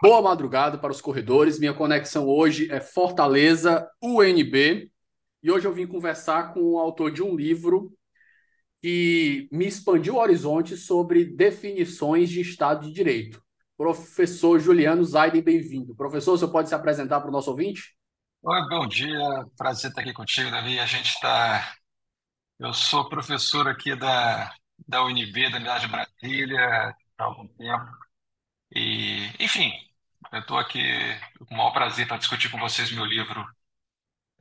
boa madrugada para os corredores. Minha conexão hoje é Fortaleza UNB e hoje eu vim conversar com o autor de um livro que me expandiu o horizonte sobre definições de Estado de Direito. Professor Juliano Zaiden, bem-vindo. Professor, você pode se apresentar para o nosso ouvinte? Oi, bom dia, prazer estar aqui contigo, Davi. A gente está. Eu sou professor aqui da da UNB, da Unidade de Brasília, há algum tempo. E, enfim, eu estou aqui com o maior prazer para discutir com vocês meu livro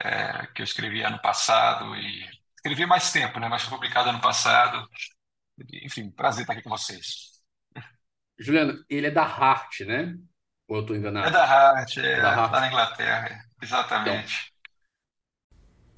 é, que eu escrevi ano passado e escrevi mais tempo, né? Mas foi publicado ano passado. Enfim, prazer estar aqui com vocês. Juliano, ele é da Hart, né? Ou eu estou enganado? É da Hart, é, é da Hart. lá na Inglaterra, exatamente. Então,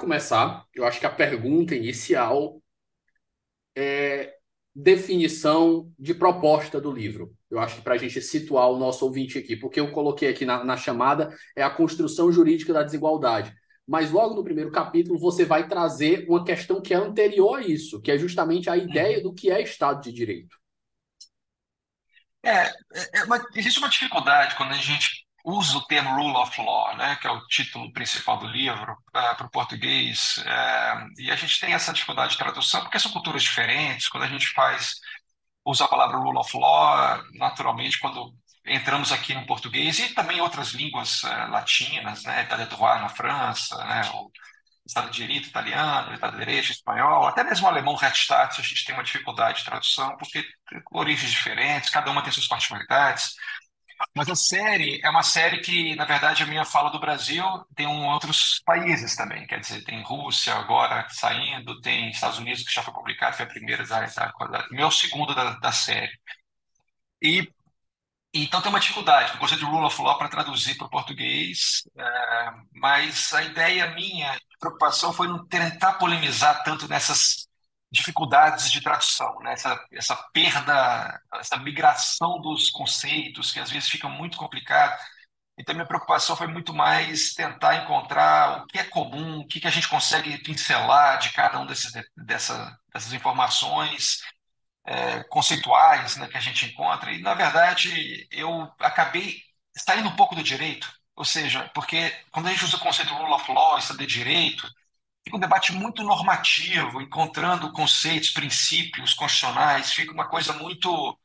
Começar, eu acho que a pergunta inicial é definição de proposta do livro. Eu acho que para a gente situar o nosso ouvinte aqui, porque eu coloquei aqui na, na chamada é a construção jurídica da desigualdade. Mas logo no primeiro capítulo você vai trazer uma questão que é anterior a isso, que é justamente a ideia do que é Estado de Direito. É, é, é uma, existe uma dificuldade quando a gente usa o termo rule of law, né, que é o título principal do livro, uh, para o português, uh, e a gente tem essa dificuldade de tradução, porque são culturas diferentes, quando a gente faz, usa a palavra rule of law, naturalmente, quando entramos aqui no português, e também outras línguas uh, latinas, né, État de droit na França, né, o Estado de Direito italiano, Estado de Direito espanhol, até mesmo o alemão Rechtsstaat, a gente tem uma dificuldade de tradução, porque tem origens diferentes, cada uma tem suas particularidades, mas a série é uma série que, na verdade, a minha fala do Brasil tem um, outros países também. Quer dizer, tem Rússia agora saindo, tem Estados Unidos que já foi publicado, foi a primeira da, da meu segundo da, da série. E então tem uma dificuldade. Eu gostei de Rule of Law para traduzir para o português, é, mas a ideia minha, a preocupação foi não tentar polemizar tanto nessas dificuldades de tradução, né? essa, essa perda, essa migração dos conceitos, que às vezes fica muito complicado. Então, minha preocupação foi muito mais tentar encontrar o que é comum, o que, que a gente consegue pincelar de cada um desses, dessa, dessas informações é, conceituais né, que a gente encontra. E, na verdade, eu acabei saindo um pouco do direito, ou seja, porque quando a gente usa o conceito rule of law, isso de direito, fica um debate muito normativo, encontrando conceitos, princípios constitucionais, fica uma coisa muito.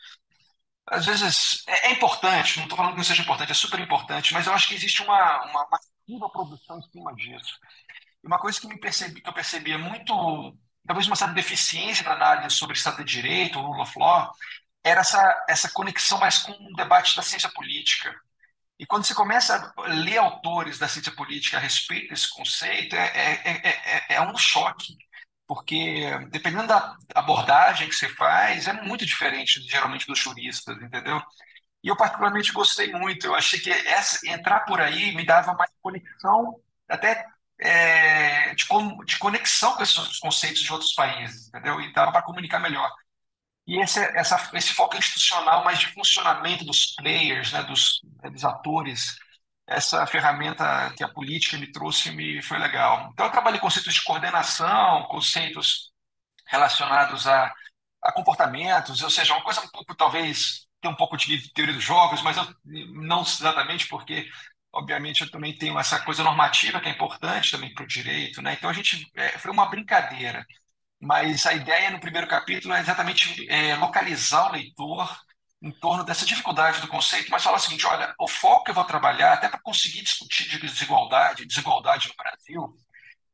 Às vezes é, é importante, não estou falando que não seja importante, é super importante, mas eu acho que existe uma, uma massiva produção em cima disso. E uma coisa que, me percebi, que eu percebia muito, talvez uma certa deficiência na análise sobre Estado de Direito, of law, era essa, essa conexão mais com o debate da ciência política. E quando você começa a ler autores da ciência política a respeito desse conceito, é, é, é, é um choque, porque dependendo da abordagem que você faz, é muito diferente, geralmente, dos juristas, entendeu? E eu particularmente gostei muito. Eu achei que essa, entrar por aí me dava mais conexão, até é, de, de, conexão com esses conceitos de outros países, entendeu? E dava para comunicar melhor. E esse, essa, esse foco institucional, mais de funcionamento dos players, né, dos, dos atores, essa ferramenta que a política me trouxe me foi legal. Então, eu trabalhei conceitos de coordenação, conceitos relacionados a, a comportamentos, ou seja, uma coisa um pouco, talvez, tem um pouco de teoria dos jogos, mas eu, não exatamente porque, obviamente, eu também tenho essa coisa normativa que é importante também para o direito, né? Então a gente é, foi uma brincadeira, mas a ideia no primeiro capítulo é exatamente é, localizar o leitor em torno dessa dificuldade do conceito, mas falar o seguinte: olha, o foco que eu vou trabalhar, até para conseguir discutir de desigualdade, desigualdade no Brasil,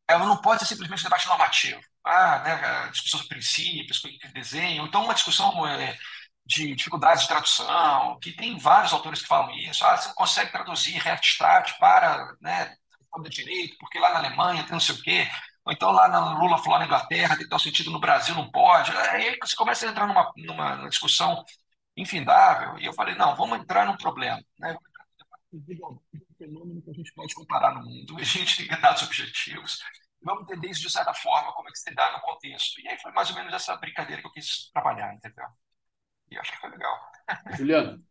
ela não pode ser simplesmente um debate normativo. Ah, né, discussão de princípios, de desenho, então uma discussão é, de dificuldades de tradução, que tem vários autores que falam isso. Ah, você não consegue traduzir Rechtsstaat para né, direito, porque lá na Alemanha tem não sei o quê. Ou então lá na Lula falou na Inglaterra tem tal sentido, no Brasil não pode. Aí você começa a entrar numa, numa discussão infindável. E eu falei, não, vamos entrar num problema. Né? Um fenômeno que a gente pode comparar no mundo. A gente tem dados objetivos. Vamos entender isso de certa forma, como é que se dá no contexto. E aí foi mais ou menos essa brincadeira que eu quis trabalhar, entendeu? E acho que foi legal. Juliano,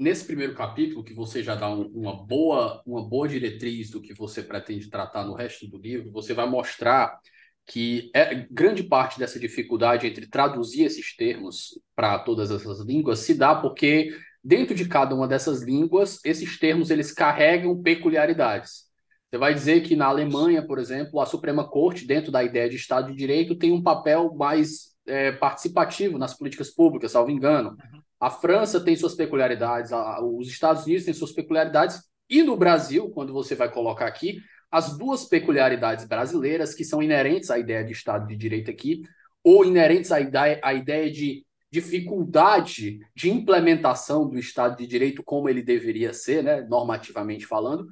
nesse primeiro capítulo, que você já dá um, uma, boa, uma boa diretriz do que você pretende tratar no resto do livro, você vai mostrar que é, grande parte dessa dificuldade entre traduzir esses termos para todas essas línguas se dá porque dentro de cada uma dessas línguas esses termos eles carregam peculiaridades. Você vai dizer que na Alemanha, por exemplo, a Suprema Corte, dentro da ideia de Estado de Direito, tem um papel mais é, participativo nas políticas públicas, salvo engano. Uhum. A França tem suas peculiaridades, a, os Estados Unidos têm suas peculiaridades, e no Brasil, quando você vai colocar aqui, as duas peculiaridades brasileiras que são inerentes à ideia de Estado de Direito aqui, ou inerentes à ideia, à ideia de dificuldade de implementação do Estado de Direito como ele deveria ser, né, normativamente falando,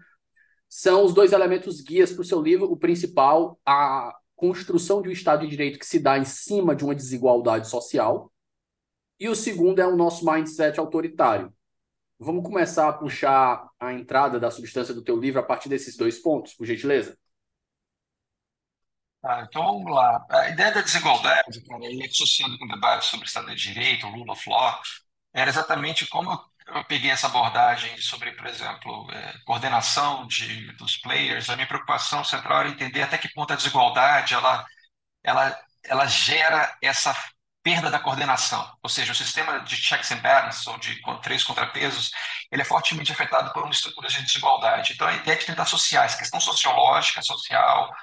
são os dois elementos guias para o seu livro. O principal, a construção de um Estado de Direito que se dá em cima de uma desigualdade social. E o segundo é o nosso mindset autoritário. Vamos começar a puxar a entrada da substância do teu livro a partir desses dois pontos, por gentileza? Ah, então vamos lá. A ideia da desigualdade, cara, associando com o debate sobre Estado de Direito, rule of law, era exatamente como eu peguei essa abordagem sobre, por exemplo, é, coordenação de, dos players, a minha preocupação central era entender até que ponto a desigualdade ela, ela, ela gera essa perda da coordenação. Ou seja, o sistema de checks and balances, ou de três contrapesos, ele é fortemente afetado por uma estrutura de desigualdade. Então, a ideia é de tentar associar essa questão sociológica, social,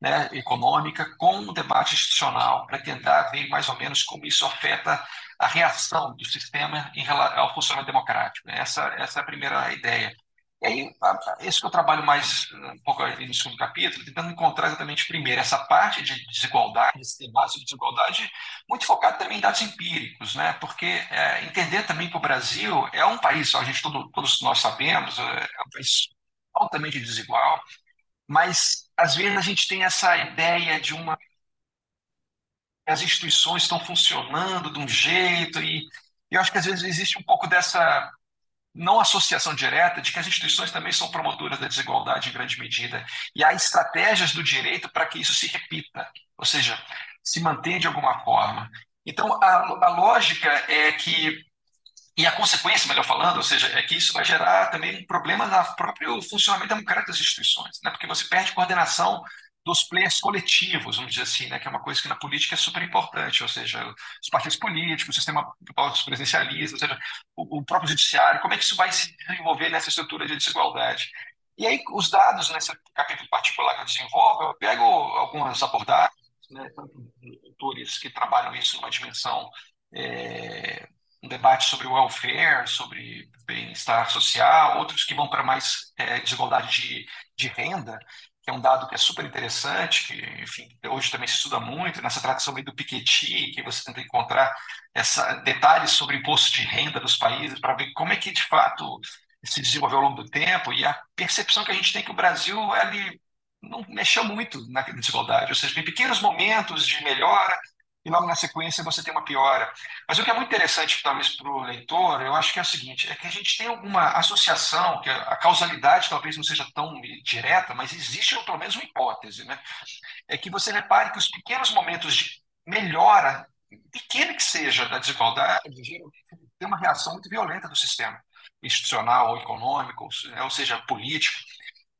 né, econômica, com o debate institucional, para tentar ver mais ou menos como isso afeta a reação do sistema em relação ao funcionamento democrático. Essa, essa é a primeira ideia. E aí, esse que eu trabalho mais um pouco no segundo capítulo, tentando encontrar exatamente, primeiro, essa parte de desigualdade, esse debate sobre desigualdade, muito focado também em dados empíricos, né? porque é, entender também que o Brasil é um país, a gente todo, todos nós sabemos, é, é um país altamente desigual, mas às vezes a gente tem essa ideia de uma as instituições estão funcionando de um jeito, e eu acho que às vezes existe um pouco dessa não associação direta de que as instituições também são promotoras da desigualdade em grande medida. E há estratégias do direito para que isso se repita, ou seja, se mantenha de alguma forma. Então, a, a lógica é que, e a consequência, melhor falando, ou seja, é que isso vai gerar também um problema no próprio funcionamento democrático das instituições, né? porque você perde coordenação dos players coletivos, vamos dizer assim, né, que é uma coisa que na política é super importante, ou seja, os partidos políticos, o sistema presidencialista, ou seja, o, o, próprio judiciário, como é que isso vai se desenvolver nessa estrutura de desigualdade. E aí, os dados nesse capítulo particular que eu desenvolvo, eu pego algumas abordagens, né, autores que trabalham isso numa dimensão, é, um debate sobre welfare, sobre bem-estar social, outros que vão para mais é, desigualdade de, de renda, que é um dado que é super interessante, que, enfim, hoje também se estuda muito, nessa tradição do Piketty, que você tenta encontrar essa, detalhes sobre imposto de renda dos países, para ver como é que, de fato, se desenvolveu ao longo do tempo e a percepção que a gente tem que o Brasil ele não mexeu muito na desigualdade, ou seja, tem pequenos momentos de melhora e logo na sequência você tem uma piora. Mas o que é muito interessante, talvez, para o leitor, eu acho que é o seguinte, é que a gente tem alguma associação, que a causalidade talvez não seja tão direta, mas existe pelo menos uma hipótese, né? É que você repare que os pequenos momentos de melhora, pequena que seja, da desigualdade, tem uma reação muito violenta do sistema institucional ou econômico, ou seja, político.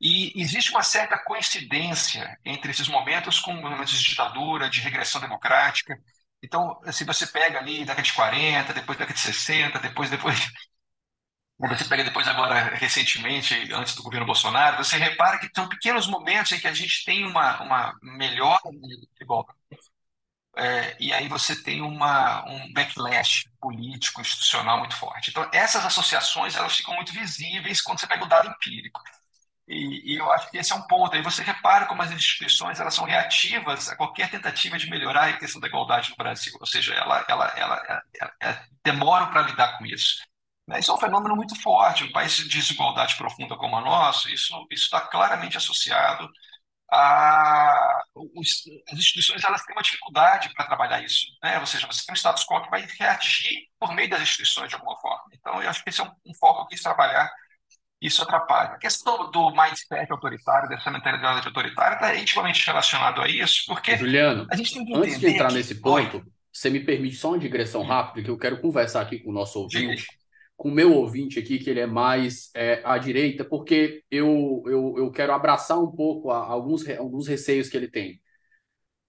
E existe uma certa coincidência entre esses momentos com momentos de ditadura, de regressão democrática. Então, se você pega ali década de 40, depois década de 60, depois depois você pega depois agora recentemente, antes do governo Bolsonaro, você repara que são pequenos momentos em que a gente tem uma, uma melhora igual é, e aí você tem uma, um backlash político, institucional muito forte. Então, essas associações elas ficam muito visíveis quando você pega o dado empírico. E, e, eu acho que esse é um ponto. Aí você repara como as instituições elas são reativas a qualquer tentativa de melhorar a questão da igualdade no Brasil. Ou seja, ela, ela, ela, ela, ela demoram para lidar com isso. Né, isso é um fenômeno muito forte. Um país de desigualdade profunda como o nosso, isso está claramente associado a, os, as instituições elas têm uma dificuldade para trabalhar isso. Né? Ou seja, você tem um status quo que vai reagir por meio das instituições de alguma forma. Então, eu acho que esse é um, um foco que quis trabalhar isso atrapalha. A questão do mindset autoritário, dessa mentalidade autoritária, está intimamente relacionado a isso, porque Juliano, a gente tem que antes de entrar que... nesse ponto, Oi. você me permite só uma digressão rápida, que eu quero conversar aqui com o nosso ouvinte, Sim. com o meu ouvinte aqui, que ele é mais é, à direita, porque eu, eu, eu quero abraçar um pouco a, alguns, alguns receios que ele tem.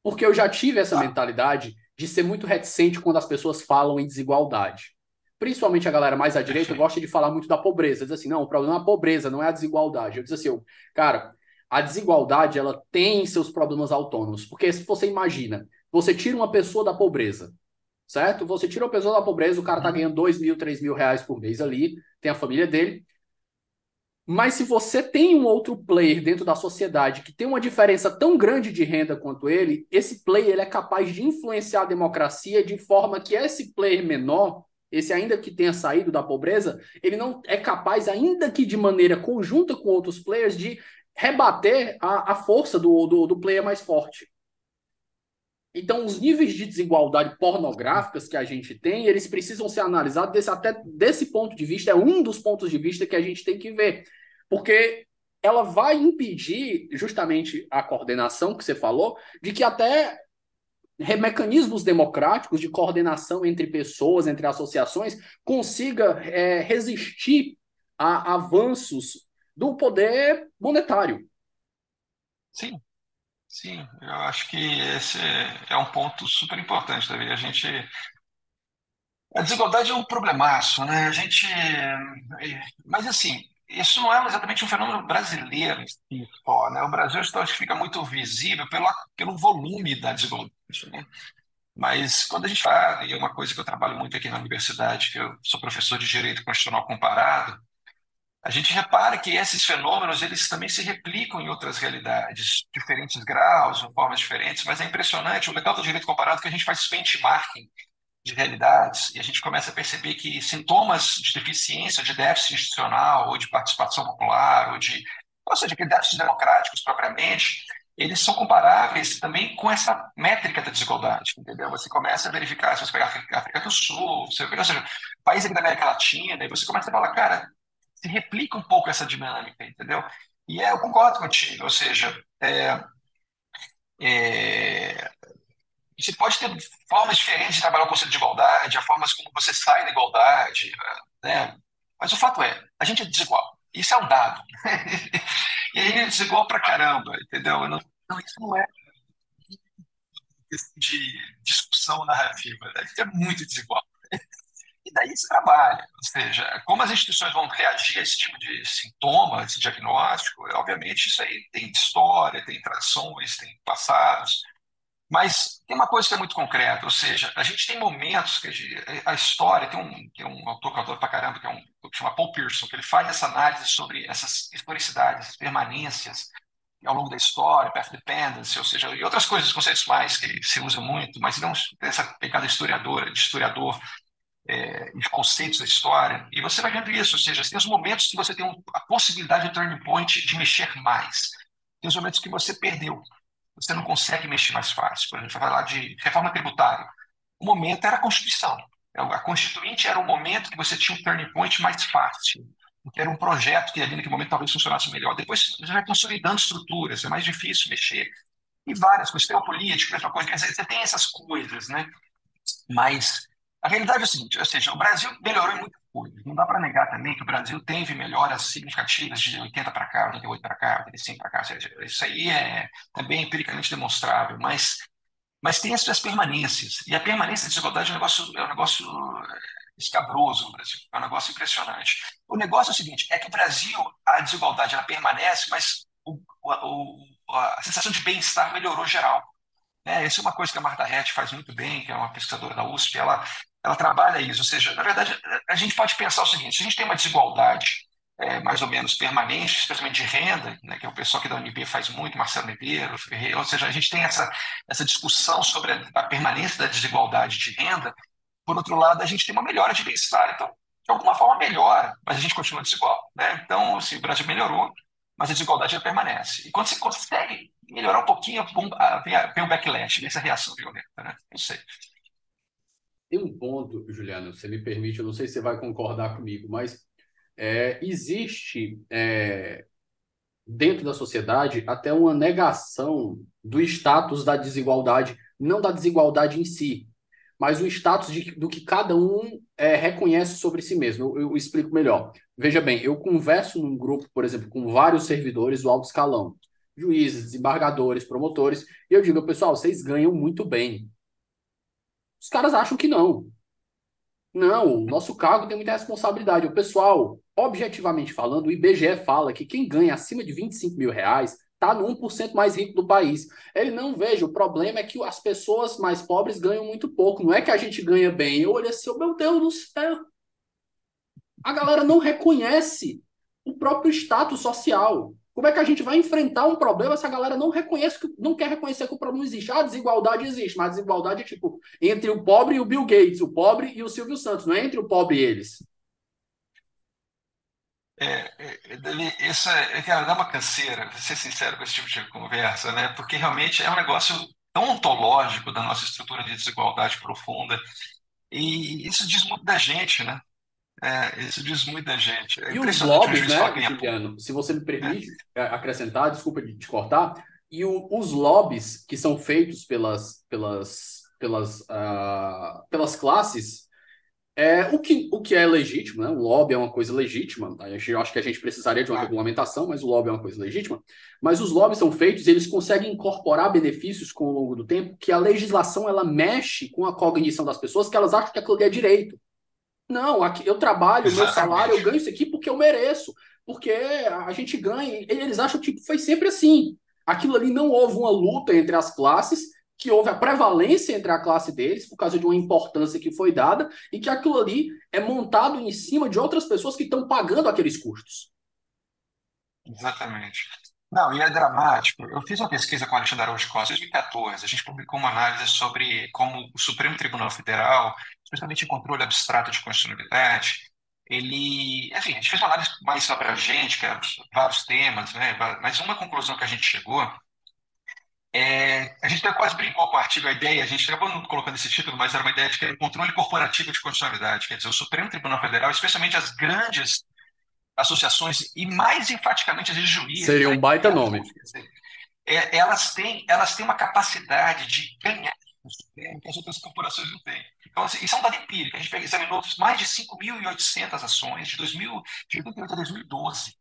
Porque eu já tive essa ah. mentalidade de ser muito reticente quando as pessoas falam em desigualdade principalmente a galera mais à direita, gosta de falar muito da pobreza. Diz assim, não, o problema é a pobreza, não é a desigualdade. Eu diz assim, cara, a desigualdade, ela tem seus problemas autônomos. Porque se você imagina, você tira uma pessoa da pobreza, certo? Você tira uma pessoa da pobreza, o cara tá uhum. ganhando dois mil, três mil reais por mês ali, tem a família dele. Mas se você tem um outro player dentro da sociedade que tem uma diferença tão grande de renda quanto ele, esse player ele é capaz de influenciar a democracia de forma que esse player menor esse ainda que tenha saído da pobreza, ele não é capaz, ainda que de maneira conjunta com outros players, de rebater a, a força do, do, do player mais forte. Então, os níveis de desigualdade pornográficas que a gente tem, eles precisam ser analisados desse, até desse ponto de vista, é um dos pontos de vista que a gente tem que ver. Porque ela vai impedir justamente a coordenação que você falou, de que até mecanismos democráticos de coordenação entre pessoas, entre associações, consiga é, resistir a avanços do poder monetário. Sim, sim, eu acho que esse é um ponto super importante, Davi. A gente a desigualdade é um problemaço, né? A gente, mas assim, isso não é exatamente um fenômeno brasileiro só, né? O Brasil fica muito visível pelo, pelo volume da desigualdade, né? Mas quando a gente fala, e é uma coisa que eu trabalho muito aqui na universidade, que eu sou professor de Direito Constitucional Comparado, a gente repara que esses fenômenos eles também se replicam em outras realidades, diferentes graus, formas diferentes, mas é impressionante, o legal do direito comparado é que a gente faz benchmarking de realidades e a gente começa a perceber que sintomas de deficiência, de déficit institucional ou de participação popular ou de, ou seja, de déficits democráticos propriamente, eles são comparáveis também com essa métrica da desigualdade, entendeu? Você começa a verificar, se você pegar a África, do Sul, você pega, ou seja, países da América Latina, e você começa a falar, cara, se replica um pouco essa dinâmica, entendeu? E é, eu concordo contigo, ou seja, é, é, você pode ter formas diferentes de trabalhar o conceito de igualdade, as formas como você sai da igualdade, né? Mas o fato é, a gente é desigual. Isso é um dado. e a gente é desigual pra caramba, entendeu? Não, não, isso não é de discussão narrativa. A gente é muito desigual. E daí se trabalha. Ou seja, como as instituições vão reagir a esse tipo de sintoma, esse diagnóstico, obviamente isso aí tem história, tem tradições, tem passados. Mas tem uma coisa que é muito concreta, ou seja, a gente tem momentos que a, história, tem um, tem um autor que eu adoro pra caramba, que é um que chama Paul Pearson, que ele faz essa análise sobre essas historicidades, essas permanências ao longo da história, path dependence, ou seja, e outras coisas, conceitos mais que se usa muito, mas não essa pegada historiadora, de historiador, é, de conceitos da história, e você vai vendo isso, ou seja, tem os momentos que você tem um, a possibilidade de turning point de mexer mais, tem os momentos que você perdeu, você não consegue mexer mais fácil. Por exemplo, falar de reforma tributária. O momento era a Constituição. A Constituinte era o momento que você tinha um turning point mais fácil, porque era um projeto que ali naquele momento talvez funcionasse melhor. Depois você vai consolidando estruturas, é mais difícil mexer. E várias coisas, tem o político, mesma coisa, você tem essas coisas, né? Mas a realidade é o seguinte, ou seja, o Brasil melhorou em muitas coisas. Não dá para negar também que o Brasil teve melhoras significativas de 80 para cá, 88 para cá, 85 para cá. Isso aí é, bem empiricamente demonstrável, mas, mas tem as suas permanências. E a permanência da desigualdade é um negócio, é um negócio escabroso no Brasil, é um negócio impressionante. O negócio é o seguinte, é que o Brasil, a desigualdade ela permanece, mas o, o, a sensação de bem-estar melhorou geral. É, essa é uma coisa que a Marta Rett faz muito bem, que é uma pesquisadora da USP, ela ela trabalha isso. Ou seja, na verdade, a gente pode pensar o seguinte: se a gente tem uma desigualdade é, mais ou menos permanente, especialmente de renda, né, que é o pessoal que da UNB faz muito, Marcelo Ribeiro, ou seja, a gente tem essa, essa discussão sobre a, a permanência da desigualdade de renda. Por outro lado, a gente tem uma melhora de bem-estar. Então, de alguma forma, melhora, mas a gente continua desigual. Né? Então, assim, o Brasil melhorou, mas a desigualdade permanece. E quando você consegue melhorar um pouquinho, vem, o backlash, vem essa reação violenta. Né? Não sei. Tem um ponto, Juliano, você me permite, eu não sei se você vai concordar comigo, mas é, existe é, dentro da sociedade até uma negação do status da desigualdade, não da desigualdade em si, mas o status de, do que cada um é, reconhece sobre si mesmo. Eu, eu, explico melhor. Veja bem, eu converso num grupo, por exemplo, com vários servidores do alto escalão, juízes, desembargadores, promotores, e eu digo, pessoal, vocês ganham muito bem. Os caras acham que não. Não, o nosso cargo tem muita responsabilidade. O pessoal, objetivamente falando, o IBGE fala que quem ganha acima de 25 mil reais está no 1% mais rico do país. Ele não veja, o problema é que as pessoas mais pobres ganham muito pouco. Não é que a gente ganha bem. Eu olho assim, oh, meu Deus do céu. A galera não reconhece o próprio status social. Como é que a gente vai enfrentar um problema se a galera não reconhece, não quer reconhecer que o problema existe? Ah, a desigualdade existe, mas a desigualdade é tipo entre o pobre e o Bill Gates, o pobre e o Silvio Santos, não é entre o pobre e eles. É, é, é essa, é, cara, dá uma canseira, vou ser sincero com esse tipo de conversa, né? Porque realmente é um negócio tão ontológico da nossa estrutura de desigualdade profunda e isso diz muito da gente, né? É, isso diz muita gente. É e os lobbies, né, Juliano? Se você me permite é. acrescentar, desculpa de te cortar, e o, os lobbies que são feitos pelas, pelas, pelas, uh, pelas classes, é, o, que, o que é legítimo, né? O lobby é uma coisa legítima. Tá? Eu acho que a gente precisaria de uma regulamentação, mas o lobby é uma coisa legítima. Mas os lobbies são feitos, eles conseguem incorporar benefícios com o longo do tempo, que a legislação ela mexe com a cognição das pessoas, que elas acham que aquilo é direito. Não, aqui eu trabalho, Exatamente. meu salário, eu ganho isso aqui porque eu mereço. Porque a gente ganha. Eles acham que foi sempre assim. Aquilo ali não houve uma luta entre as classes, que houve a prevalência entre a classe deles por causa de uma importância que foi dada, e que aquilo ali é montado em cima de outras pessoas que estão pagando aqueles custos. Exatamente. Não, e é dramático. Eu fiz uma pesquisa com o Alexandre Araújo Costa em 2014. A gente publicou uma análise sobre como o Supremo Tribunal Federal, especialmente em controle abstrato de constitucionalidade, ele, enfim, a gente fez uma análise mais abrangente, que é vários temas, né? Mas uma conclusão que a gente chegou é, a gente até quase brincou com o artigo, a ideia, a gente acabou não colocando esse título, mas era uma ideia de que era um controle corporativo de constitucionalidade, quer dizer, o Supremo Tribunal Federal, especialmente as grandes associações e mais enfaticamente as juízes. Seria um baita né, nome. É, elas, têm, elas têm uma capacidade de ganhar que as outras corporações não têm. Então, assim, isso é um dado empírico. A gente examinou mais de 5.800 ações de, 2000, de 88 a 2012.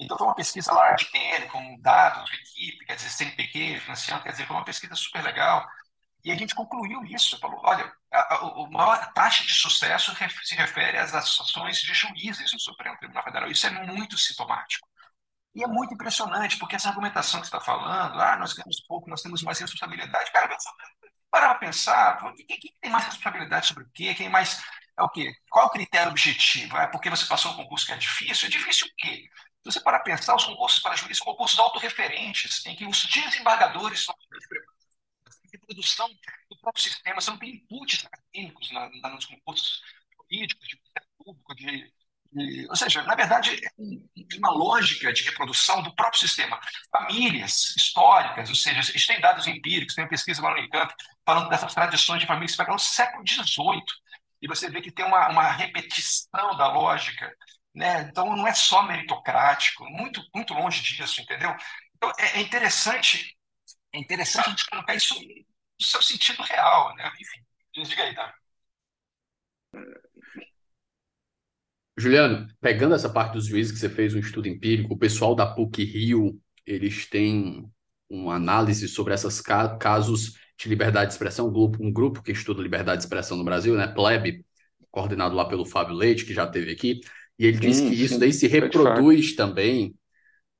Então, foi uma pesquisa lá de TN, com dados de equipe, quer dizer, CNPq, financiando, quer dizer, foi uma pesquisa super legal. E a gente concluiu isso, falou, olha, a, a, a maior taxa de sucesso se refere às ações de juízes no Supremo Tribunal Federal. Isso é muito sintomático. E é muito impressionante, porque essa argumentação que você está falando, ah, nós ganhamos pouco, nós temos mais responsabilidade, cara, para para pensar, quem, quem, tem mais responsabilidade sobre o quê? Quem mais é o quê? Qual o critério objetivo? É porque você passou um concurso que é difícil? É difícil o quê? Se você para pensar, os concursos para juízes são concursos autorreferentes, em que os desembargadores são produção do próprio sistema, você não tem inputs acadêmicos na, na, nos concursos. jurídico, de público, de, de, ou seja, na verdade, é uma lógica de reprodução do próprio sistema. Famílias históricas, ou seja, gente tem dados empíricos, tem pesquisa lá no Unicamp falando dessas tradições de famílias que pegam no século XVIII, e você vê que tem uma, uma repetição da lógica né? Então não é só meritocrático, muito muito longe disso, entendeu? Então é, é interessante, é interessante a gente colocar isso no seu sentido real, né? Enfim, diga aí, tá? Juliano, pegando essa parte dos juízes que você fez um estudo empírico, o pessoal da PUC Rio, eles têm uma análise sobre esses casos de liberdade de expressão, um grupo, um grupo que estuda liberdade de expressão no Brasil, né, Pleb, coordenado lá pelo Fábio Leite, que já esteve aqui, e ele diz que isso daí se reproduz também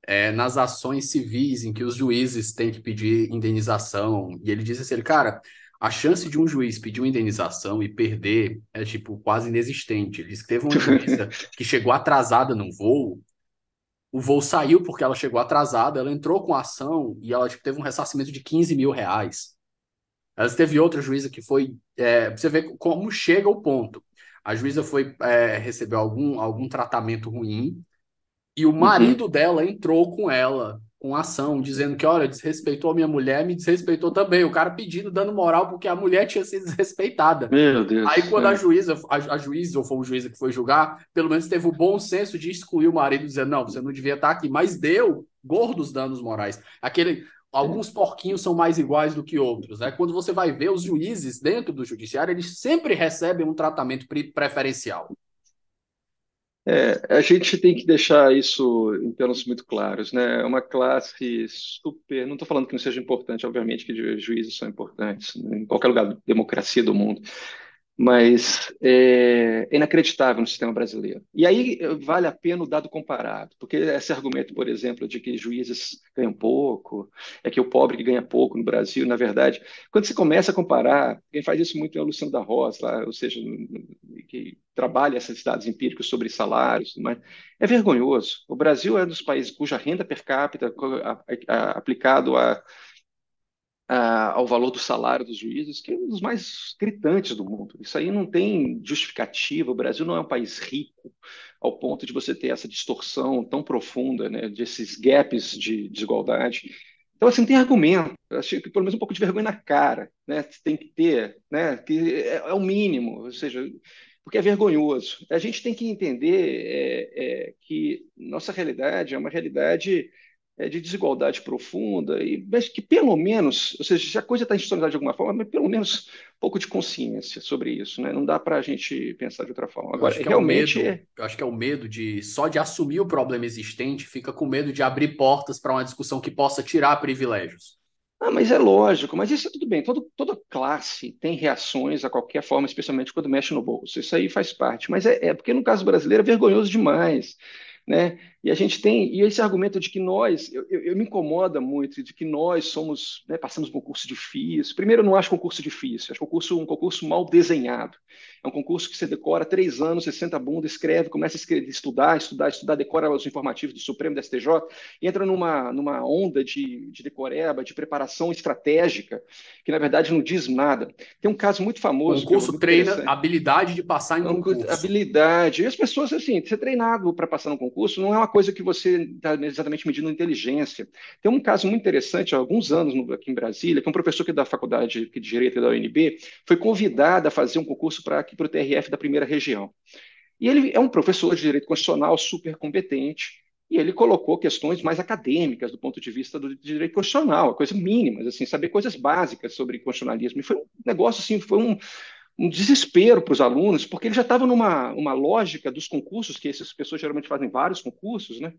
é, nas ações civis em que os juízes têm que pedir indenização. E ele diz assim, cara, a chance de um juiz pedir uma indenização e perder é tipo quase inexistente. Ele diz que teve uma juíza que chegou atrasada num voo, o voo saiu porque ela chegou atrasada, ela entrou com a ação e ela tipo, teve um ressarcimento de 15 mil reais. Ela teve outra juíza que foi. É, você vê como chega o ponto. A juíza foi é, recebeu algum, algum tratamento ruim e o uhum. marido uhum. dela entrou com ela com ação, dizendo que, olha, desrespeitou a minha mulher, me desrespeitou também. O cara pedindo, dando moral, porque a mulher tinha sido desrespeitada. Meu Deus. Aí, quando a juíza, a, a juíza, ou foi o juíza que foi julgar, pelo menos teve o bom senso de excluir o marido, dizendo, não, você não devia estar aqui. Mas deu gordos danos morais. Aquele, alguns porquinhos são mais iguais do que outros. Né? Quando você vai ver os juízes dentro do judiciário, eles sempre recebem um tratamento preferencial. É, a gente tem que deixar isso em termos muito claros, né? É uma classe super. Não estou falando que não seja importante, obviamente que juízes são importantes né? em qualquer lugar da democracia do mundo, mas é, é, inacreditável no sistema brasileiro. E aí vale a pena o dado comparado, porque esse argumento, por exemplo, de que juízes ganham pouco, é que o pobre que ganha pouco no Brasil, na verdade, quando você começa a comparar, quem faz isso muito é o Luciano da Rosa, lá, ou seja, que trabalha esses dados empíricos sobre salários, mas é vergonhoso. O Brasil é um dos países cuja renda per capita aplicado a ao valor do salário dos juízes, que é um dos mais gritantes do mundo. Isso aí não tem justificativa. O Brasil não é um país rico ao ponto de você ter essa distorção tão profunda, né, desses gaps de desigualdade. Então, assim, tem argumento. Acho que pelo menos um pouco de vergonha na cara, né? Tem que ter, né? Que é, é o mínimo, ou seja, porque é vergonhoso. A gente tem que entender é, é, que nossa realidade é uma realidade é, de desigualdade profunda, e, mas que pelo menos, ou seja, se a coisa está institucionalizada de alguma forma, mas pelo menos um pouco de consciência sobre isso, né? Não dá para a gente pensar de outra forma. Agora, realmente. É o medo, eu acho que é o medo de só de assumir o problema existente, fica com medo de abrir portas para uma discussão que possa tirar privilégios. Ah, mas é lógico, mas isso é tudo bem. Todo, toda classe tem reações a qualquer forma, especialmente quando mexe no bolso. Isso aí faz parte. Mas é, é porque no caso brasileiro é vergonhoso demais né? E a gente tem, e esse argumento de que nós, eu, eu, eu me incomoda muito, de que nós somos, né, passamos um concurso difícil. Primeiro, eu não acho concurso difícil, acho concurso um concurso mal desenhado. É um concurso que você decora três anos, você senta a bunda, escreve, começa a escrever, estudar, estudar, estudar, decora os informativos do Supremo, do STJ, entra numa, numa onda de, de decoreba, de preparação estratégica, que na verdade não diz nada. Tem um caso muito famoso. O concurso treina habilidade de passar em concurso. Habilidade. E as pessoas, assim, ser treinado para passar no concurso não é uma coisa que você está exatamente medindo inteligência. Tem um caso muito interessante, há alguns anos no, aqui em Brasília, que um professor que da faculdade de Direito da UNB foi convidado a fazer um concurso para o TRF da primeira região. E ele é um professor de direito constitucional super competente, e ele colocou questões mais acadêmicas do ponto de vista do direito constitucional, coisas mínimas, assim, saber coisas básicas sobre constitucionalismo. E foi um negócio assim, foi um, um desespero para os alunos, porque ele já estava numa uma lógica dos concursos, que essas pessoas geralmente fazem vários concursos, né?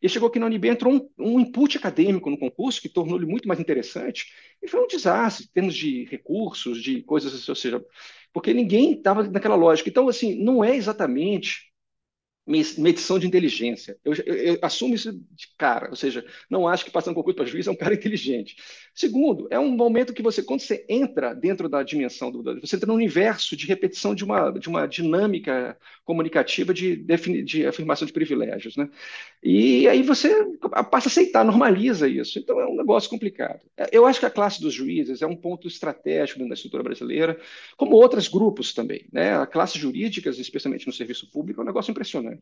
E chegou aqui na UNB, entrou um, um input acadêmico no concurso, que tornou ele muito mais interessante, e foi um desastre, em termos de recursos, de coisas, ou seja, porque ninguém estava naquela lógica. Então, assim, não é exatamente medição de inteligência. Eu, eu, eu, assumo isso de cara, ou seja, não acho que passando concurso para juiz é um cara inteligente. Segundo, é um momento que você, quando você entra dentro da dimensão do, você entra no universo de repetição de uma, de uma dinâmica comunicativa de, defini, de afirmação de privilégios, né? E aí você passa a aceitar, normaliza isso. Então é um negócio complicado. Eu acho que a classe dos juízes é um ponto estratégico dentro da estrutura brasileira, como outros grupos também. Né? A classe jurídica, especialmente no serviço público, é um negócio impressionante.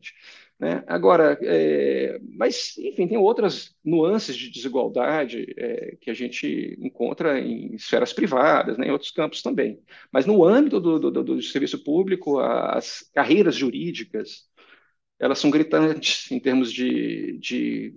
Né? Agora, é, mas, enfim, tem outras nuances de desigualdade é, que a gente encontra em esferas privadas, né? em outros campos também. Mas no âmbito do, do, do serviço público, as carreiras jurídicas, elas são gritantes em termos de, de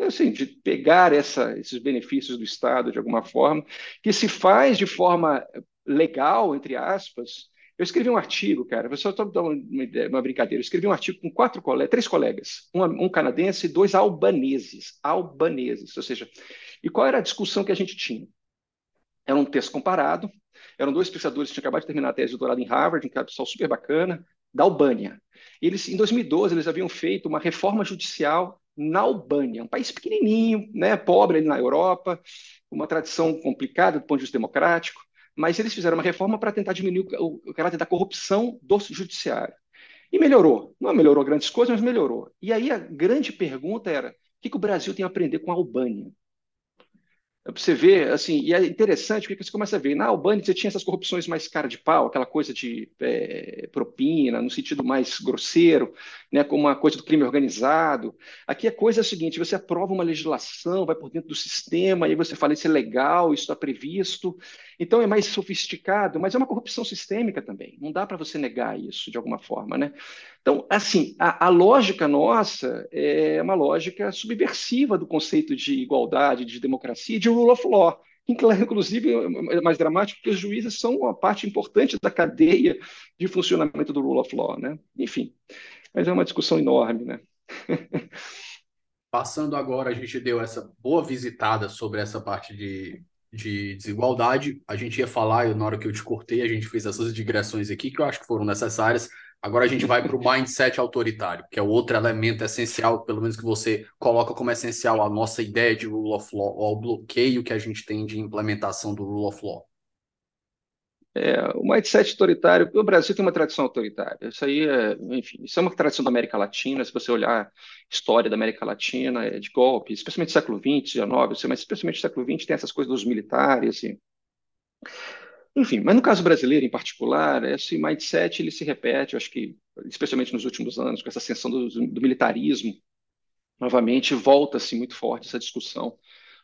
assim, de pegar essa, esses benefícios do Estado de alguma forma, que se faz de forma legal, entre aspas. Eu escrevi um artigo, cara, só estou dando uma, uma brincadeira. Eu escrevi um artigo com quatro colegas, três colegas, um, um canadense e dois albaneses, albaneses, ou seja, e qual era a discussão que a gente tinha? Era um texto comparado, eram dois pesquisadores que tinham acabado de terminar a tese de doutorado em Harvard, um pessoal super bacana, da Albânia. Eles, em 2012, eles haviam feito uma reforma judicial na Albânia, um país pequenininho, né, pobre ali na Europa, uma tradição complicada do ponto de vista democrático, mas eles fizeram uma reforma para tentar diminuir o, o, caráter da corrupção do judiciário. E melhorou. Não melhorou grandes coisas, mas melhorou. E aí a grande pergunta era: o que, que o Brasil tem a aprender com a Albânia? você vê, assim, e é interessante porque você começa a ver, na Albânia você tinha essas corrupções mais cara de pau, aquela coisa de é, propina, no sentido mais grosseiro, né, como uma coisa do crime organizado. Aqui a coisa é a seguinte, você aprova uma legislação, vai por dentro do sistema, e aí você fala, isso é legal, isso está previsto, então é mais sofisticado, mas é uma corrupção sistêmica também, não dá para você negar isso de alguma forma, né? Então, assim, a, a, lógica nossa é uma lógica subversiva do conceito de igualdade, de democracia, de rule of law. Inclusive, é mais dramático, porque os juízes são uma parte importante da cadeia de funcionamento do rule of law, né? Enfim, mas é uma discussão enorme, né? Passando agora, a gente deu essa boa visitada sobre essa parte de, de desigualdade. A gente ia falar, na hora que eu te cortei, a gente fez essas digressões aqui que eu acho que foram necessárias. Agora a gente vai para o mindset autoritário, que é outro elemento essencial, pelo menos que você coloca como essencial a nossa ideia de rule of law, ou o bloqueio que a gente tem de implementação do rule of law. É, o mindset autoritário, o Brasil tem uma tradição autoritária. Isso aí é, enfim, isso é uma tradição da América Latina. Se você olhar a história da América Latina, é de golpes, especialmente século XX, XIX, mas especialmente século XX tem essas coisas dos militares. Assim. Enfim, mas no caso brasileiro em particular, esse mindset ele se repete, eu acho que especialmente nos últimos anos, com essa ascensão do, do militarismo, novamente volta-se muito forte essa discussão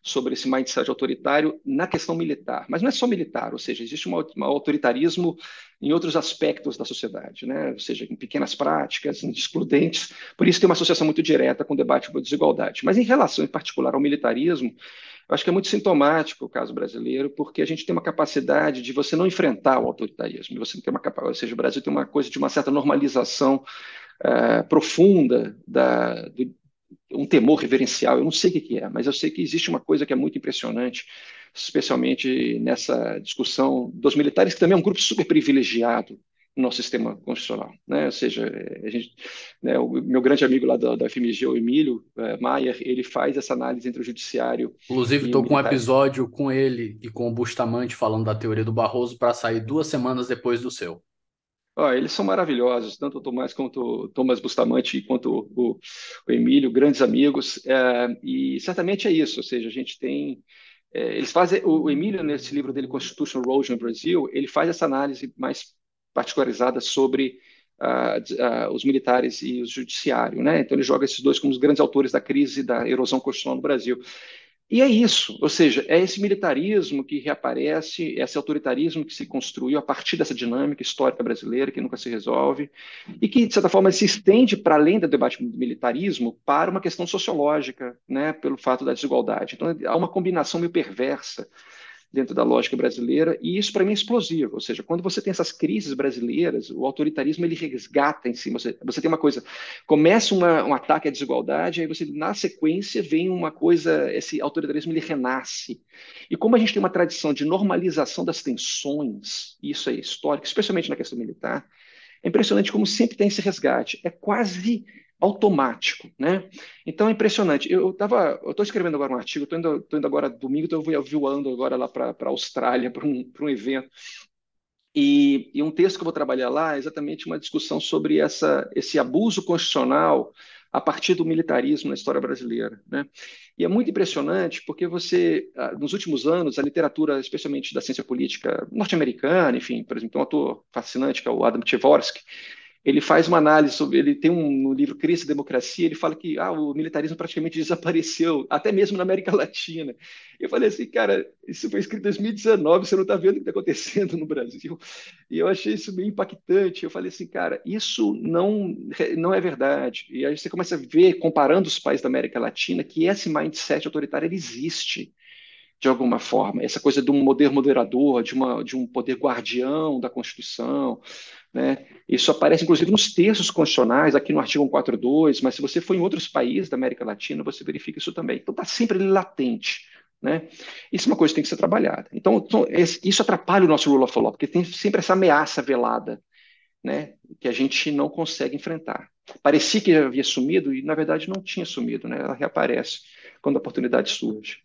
sobre esse mindset autoritário na questão militar. Mas não é só militar, ou seja, existe um, autoritarismo em outros aspectos da sociedade, né? ou seja, em pequenas práticas, em excludentes. Por isso tem uma associação muito direta com o debate sobre desigualdade. Mas em relação, em particular, ao militarismo, eu acho que é muito sintomático o caso brasileiro, porque a gente tem uma capacidade de você não enfrentar o autoritarismo, você tem uma ou seja, o Brasil tem uma coisa de uma certa normalização uh, profunda da, do, um temor reverencial, eu não sei o que é, mas eu sei que existe uma coisa que é muito impressionante, especialmente nessa discussão dos militares, que também é um grupo super privilegiado no nosso sistema constitucional, né? Ou seja, a gente, né, o meu grande amigo lá da, da FMG, o Emílio é, Maier, ele faz essa análise entre o judiciário. Inclusive, estou com um episódio com ele e com o Bustamante falando da teoria do Barroso para sair duas semanas depois do seu. Oh, eles são maravilhosos, tanto o Tomás quanto o Thomas Bustamante, quanto o, o Emílio, grandes amigos, é, e certamente é isso, ou seja, a gente tem, é, eles fazem, o, o, Emílio, nesse livro dele, Constitutional no Brasil, ele faz essa análise mais particularizada sobre uh, uh, os militares e o judiciário, né? Então ele joga esses dois como os grandes autores da crise da erosão constitucional no Brasil. E é isso, ou seja, é esse militarismo que reaparece, esse autoritarismo que se construiu a partir dessa dinâmica histórica brasileira que nunca se resolve e que, de certa forma, se estende para além do debate do militarismo para uma questão sociológica, né, pelo fato da desigualdade. Então, há uma combinação meio perversa dentro da lógica brasileira, e isso para mim é explosivo, ou seja, quando você tem essas crises brasileiras, o autoritarismo ele resgata em si, você, você tem uma coisa, começa uma, um ataque à desigualdade, aí você, na sequência, vem uma coisa, esse autoritarismo ele renasce, e como a gente tem uma tradição de normalização das tensões, isso é histórico, especialmente na questão militar, é impressionante como sempre tem esse resgate, é quase automático, né? Então é impressionante. Eu estava, eu estou escrevendo agora um artigo, estou indo, indo, agora domingo, estou voando agora lá para a Austrália para um, um evento. E, e, um texto que eu vou trabalhar lá é exatamente uma discussão sobre essa, esse abuso constitucional a partir do militarismo na história brasileira. Né? E é muito impressionante porque você, ah, nos últimos anos, a literatura, especialmente da ciência política norte-americana, enfim, por exemplo, um autor fascinante que é o Adam Tversky, ele faz uma análise sobre, ele tem um no livro Crise e Democracia, ele fala que ah, o militarismo praticamente desapareceu, até mesmo na América Latina. Eu falei assim, cara, isso foi escrito em 2019, você não está vendo o que está acontecendo no Brasil. E eu achei isso bem impactante. Eu falei assim, cara, isso não, não é verdade. E aí você começa a ver, comparando os países da América Latina, que esse mindset autoritário ele existe de alguma forma, essa coisa de um poder moderador, de, uma, de um poder guardião da Constituição, né? Isso aparece, inclusive, nos textos constitucionais, aqui no artigo 142, mas se você for em outros países da América Latina, você verifica isso também. Então, está sempre latente. Né? Isso é uma coisa que tem que ser trabalhada. Então, então isso atrapalha o nosso rule of porque tem sempre essa ameaça velada né, que a gente não consegue enfrentar. Parecia que havia sumido e, na verdade, não tinha sumido. Né? Ela reaparece quando a oportunidade surge.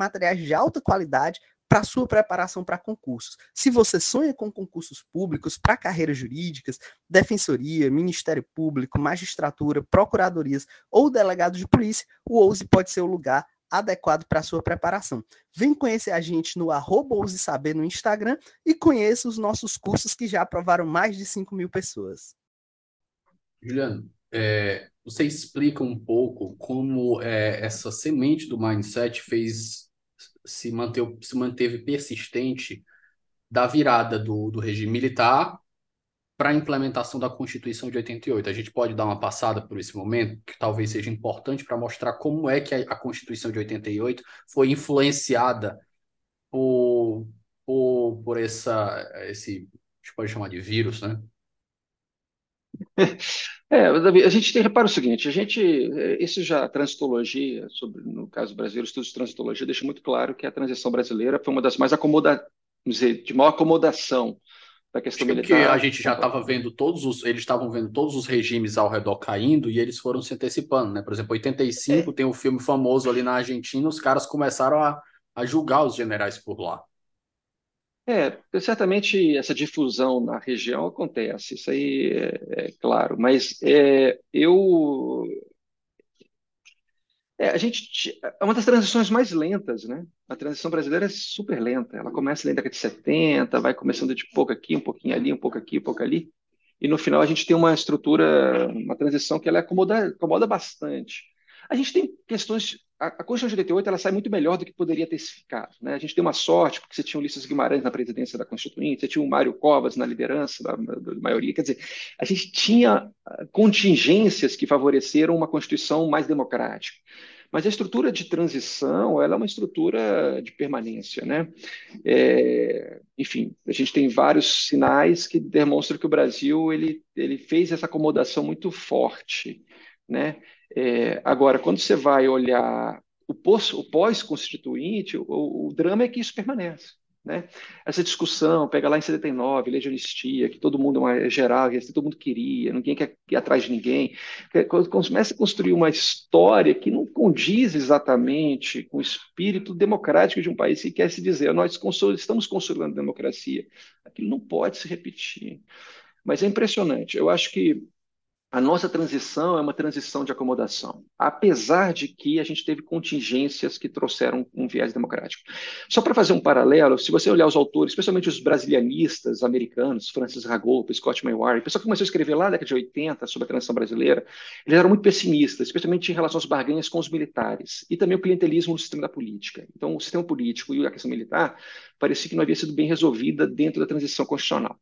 materiais de alta qualidade para sua preparação para concursos. Se você sonha com concursos públicos para carreiras jurídicas, defensoria, Ministério Público, magistratura, procuradorias ou delegado de polícia, o OUSE pode ser o lugar adequado para sua preparação. Vem conhecer a gente no arroba Saber no Instagram e conheça os nossos cursos que já aprovaram mais de 5 mil pessoas. Juliano, é, você explica um pouco como é, essa semente do mindset fez se, manteve, se manteve persistente da virada do, do regime militar para a implementação da Constituição de 88. A gente pode dar uma passada por esse momento, que talvez seja importante para mostrar como é que a, a, Constituição de 88 foi influenciada por, por, por essa, esse, a gente pode chamar de vírus, né? É, Davi, a gente tem, repara o seguinte, a gente, isso já, a transitologia, sobre, no caso brasileiro, estudos de transitologia, deixa muito claro que a transição brasileira foi uma das mais acomodadas, dizer, de maior acomodação da questão Acho militar. Porque a gente já estava vendo todos os, eles estavam vendo todos os regimes ao redor caindo e eles foram se antecipando, né? Por exemplo, 85 é. tem um filme famoso ali na Argentina, os caras começaram a, a julgar os generais por lá. É, certamente essa difusão na região acontece, isso aí é, é claro, mas é, eu. É, a gente é uma das transições mais lentas, né? A transição brasileira é super lenta. Ela começa na década de 70, vai começando de pouco aqui, um pouquinho ali, um pouco aqui, um pouco ali, e no final a gente tem uma estrutura, uma transição que ela acomoda, acomoda bastante. A gente tem questões a, a Constituição de 88 ela sai muito melhor do que poderia ter ficado. Né? A gente tem uma sorte, porque você tinha o Ulisses Guimarães na presidência da Constituinte, você tinha o Mário Covas na liderança da, da, maioria. Quer dizer, a gente tinha ah, contingências que favoreceram uma Constituição mais democrática. Mas a estrutura de transição ela é uma estrutura de permanência. Né? É, enfim, a gente tem vários sinais que demonstram que o Brasil ele, ele fez essa acomodação muito forte. Né? É, agora, quando você vai olhar o pós-constituinte, o, o, drama é que isso permanece. Né? Essa discussão, pega lá em 79, lei de anistia, que todo mundo é geral, que todo mundo queria, ninguém quer ir atrás de ninguém. Começa a construir uma história que não condiz exatamente com o espírito democrático de um país que quer se dizer, nós estamos consolidando a democracia, aquilo não pode se repetir. Mas é impressionante. Eu acho que a nossa transição é uma transição de acomodação, apesar de que a gente teve contingências que trouxeram um viés democrático. Só para fazer um paralelo, se você olhar os autores, especialmente os brasilianistas americanos, Francis Ragolpa, Scott Maywire, o pessoal que começou a escrever lá na década de 80 sobre a transição brasileira, eles eram muito pessimistas, especialmente em relação às barganhas com os militares e também o clientelismo no sistema da política. Então, o sistema político e a questão militar parecia que não havia sido bem resolvida dentro da transição constitucional.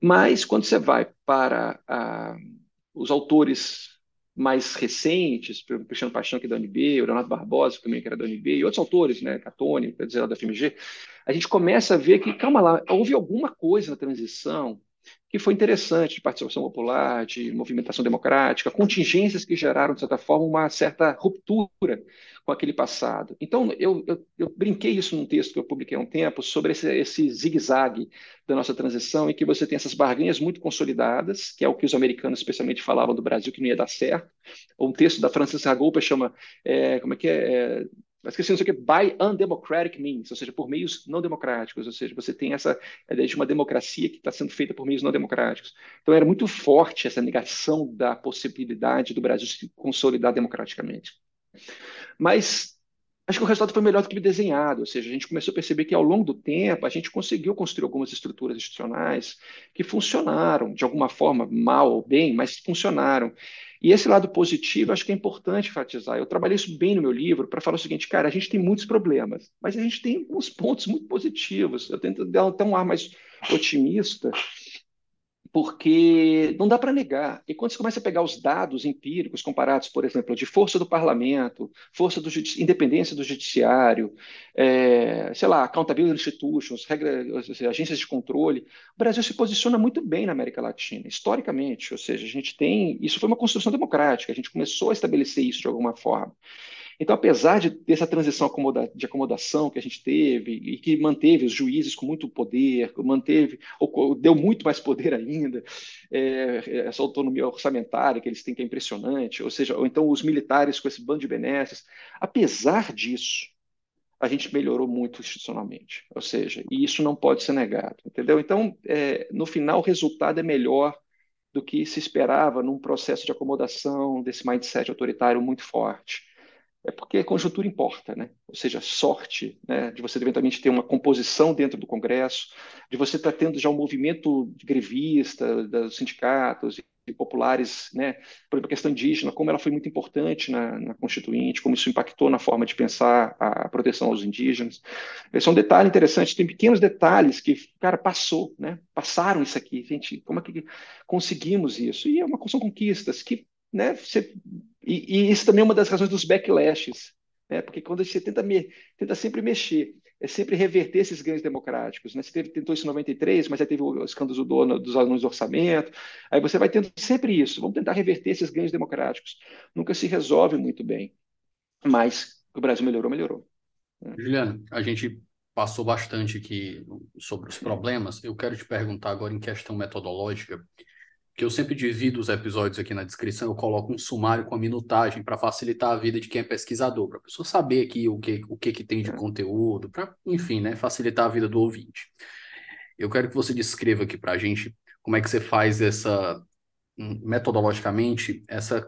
Mas, quando você vai para a os autores mais recentes, Cristiano Paixão, que é da UNB, o Leonardo Barbosa, também que era da UNB, e outros autores, né, Catone, dizer, lá da FMG, a gente começa a ver que, calma lá, houve alguma coisa na transição que foi interessante, de participação popular, de movimentação democrática, contingências que geraram, de certa forma, uma certa ruptura com aquele passado. Então, eu, eu, eu brinquei isso num texto que eu publiquei há um tempo sobre esse, esse zigue-zague da nossa transição, em que você tem essas barganhas muito consolidadas, que é o que os americanos especialmente falavam do Brasil, que não ia dar certo. Um texto da Francis Ragoupa chama, é, como é que é, é que não sei o que, by undemocratic means, ou seja, por meios não democráticos, ou seja, você tem essa ideia de uma democracia que está sendo feita por meios não democráticos. Então era muito forte essa negação da possibilidade do Brasil se consolidar democraticamente. Mas acho que o resultado foi melhor do que desenhado, ou seja, a gente começou a perceber que ao longo do tempo a gente conseguiu construir algumas estruturas institucionais que funcionaram, de alguma forma, mal ou bem, mas funcionaram. E esse lado positivo, acho que é importante enfatizar. Eu trabalhei isso bem no meu livro para falar o seguinte, cara, a gente tem muitos problemas, mas a gente tem alguns pontos muito positivos. Eu tento dar até um ar mais otimista, porque não dá para negar. E quando você começa a pegar os dados empíricos comparados, por exemplo, de força do parlamento, força do independência do judiciário, é, sei lá, accountability institutions, regra, agências de controle, o Brasil se posiciona muito bem na América Latina, historicamente. Ou seja, a gente tem. Isso foi uma construção democrática, a gente começou a estabelecer isso de alguma forma. Então, apesar de dessa transição de acomodação que a gente teve e que manteve os juízes com muito poder, manteve, ou deu muito mais poder ainda, é, essa autonomia orçamentária que eles têm que é impressionante, ou seja, ou então os militares com esse bando de benesses, apesar disso, a gente melhorou muito institucionalmente, ou seja, e isso não pode ser negado, entendeu? Então, é, no final, o resultado é melhor do que se esperava num processo de acomodação desse mindset autoritário muito forte é porque a conjuntura importa, né? Ou seja, sorte, né? De você eventualmente ter uma composição dentro do Congresso, de você estar tá tendo já um movimento grevista dos sindicatos e populares, né? Por exemplo, a questão indígena, como ela foi muito importante na, na Constituinte, como isso impactou na forma de pensar a proteção aos indígenas. Esse é um detalhe interessante. Tem pequenos detalhes que, cara, passou, né? Passaram isso aqui, gente. Como é que conseguimos isso? E é uma são conquistas que né, você, e, e, isso também é uma das razões dos backlashes, né, porque quando você tenta, me, tenta sempre mexer, é sempre reverter esses ganhos democráticos. Né? Você teve, tentou isso em 93, mas aí teve o escândalo do dono, dos alunos do orçamento, aí você vai tendo sempre isso, vamos tentar reverter esses ganhos democráticos. Nunca se resolve muito bem, mas o Brasil melhorou, melhorou. Né? Juliano, a gente passou bastante aqui sobre os problemas, eu quero te perguntar agora em questão metodológica, que eu sempre divido os episódios aqui na descrição, eu coloco um sumário com a minutagem para facilitar a vida de quem é pesquisador, para a pessoa saber aqui o que, o que, que tem de é. conteúdo, para, enfim, né, facilitar a vida do ouvinte. Eu quero que você descreva aqui para a gente como é que você faz essa, hum, metodologicamente, essa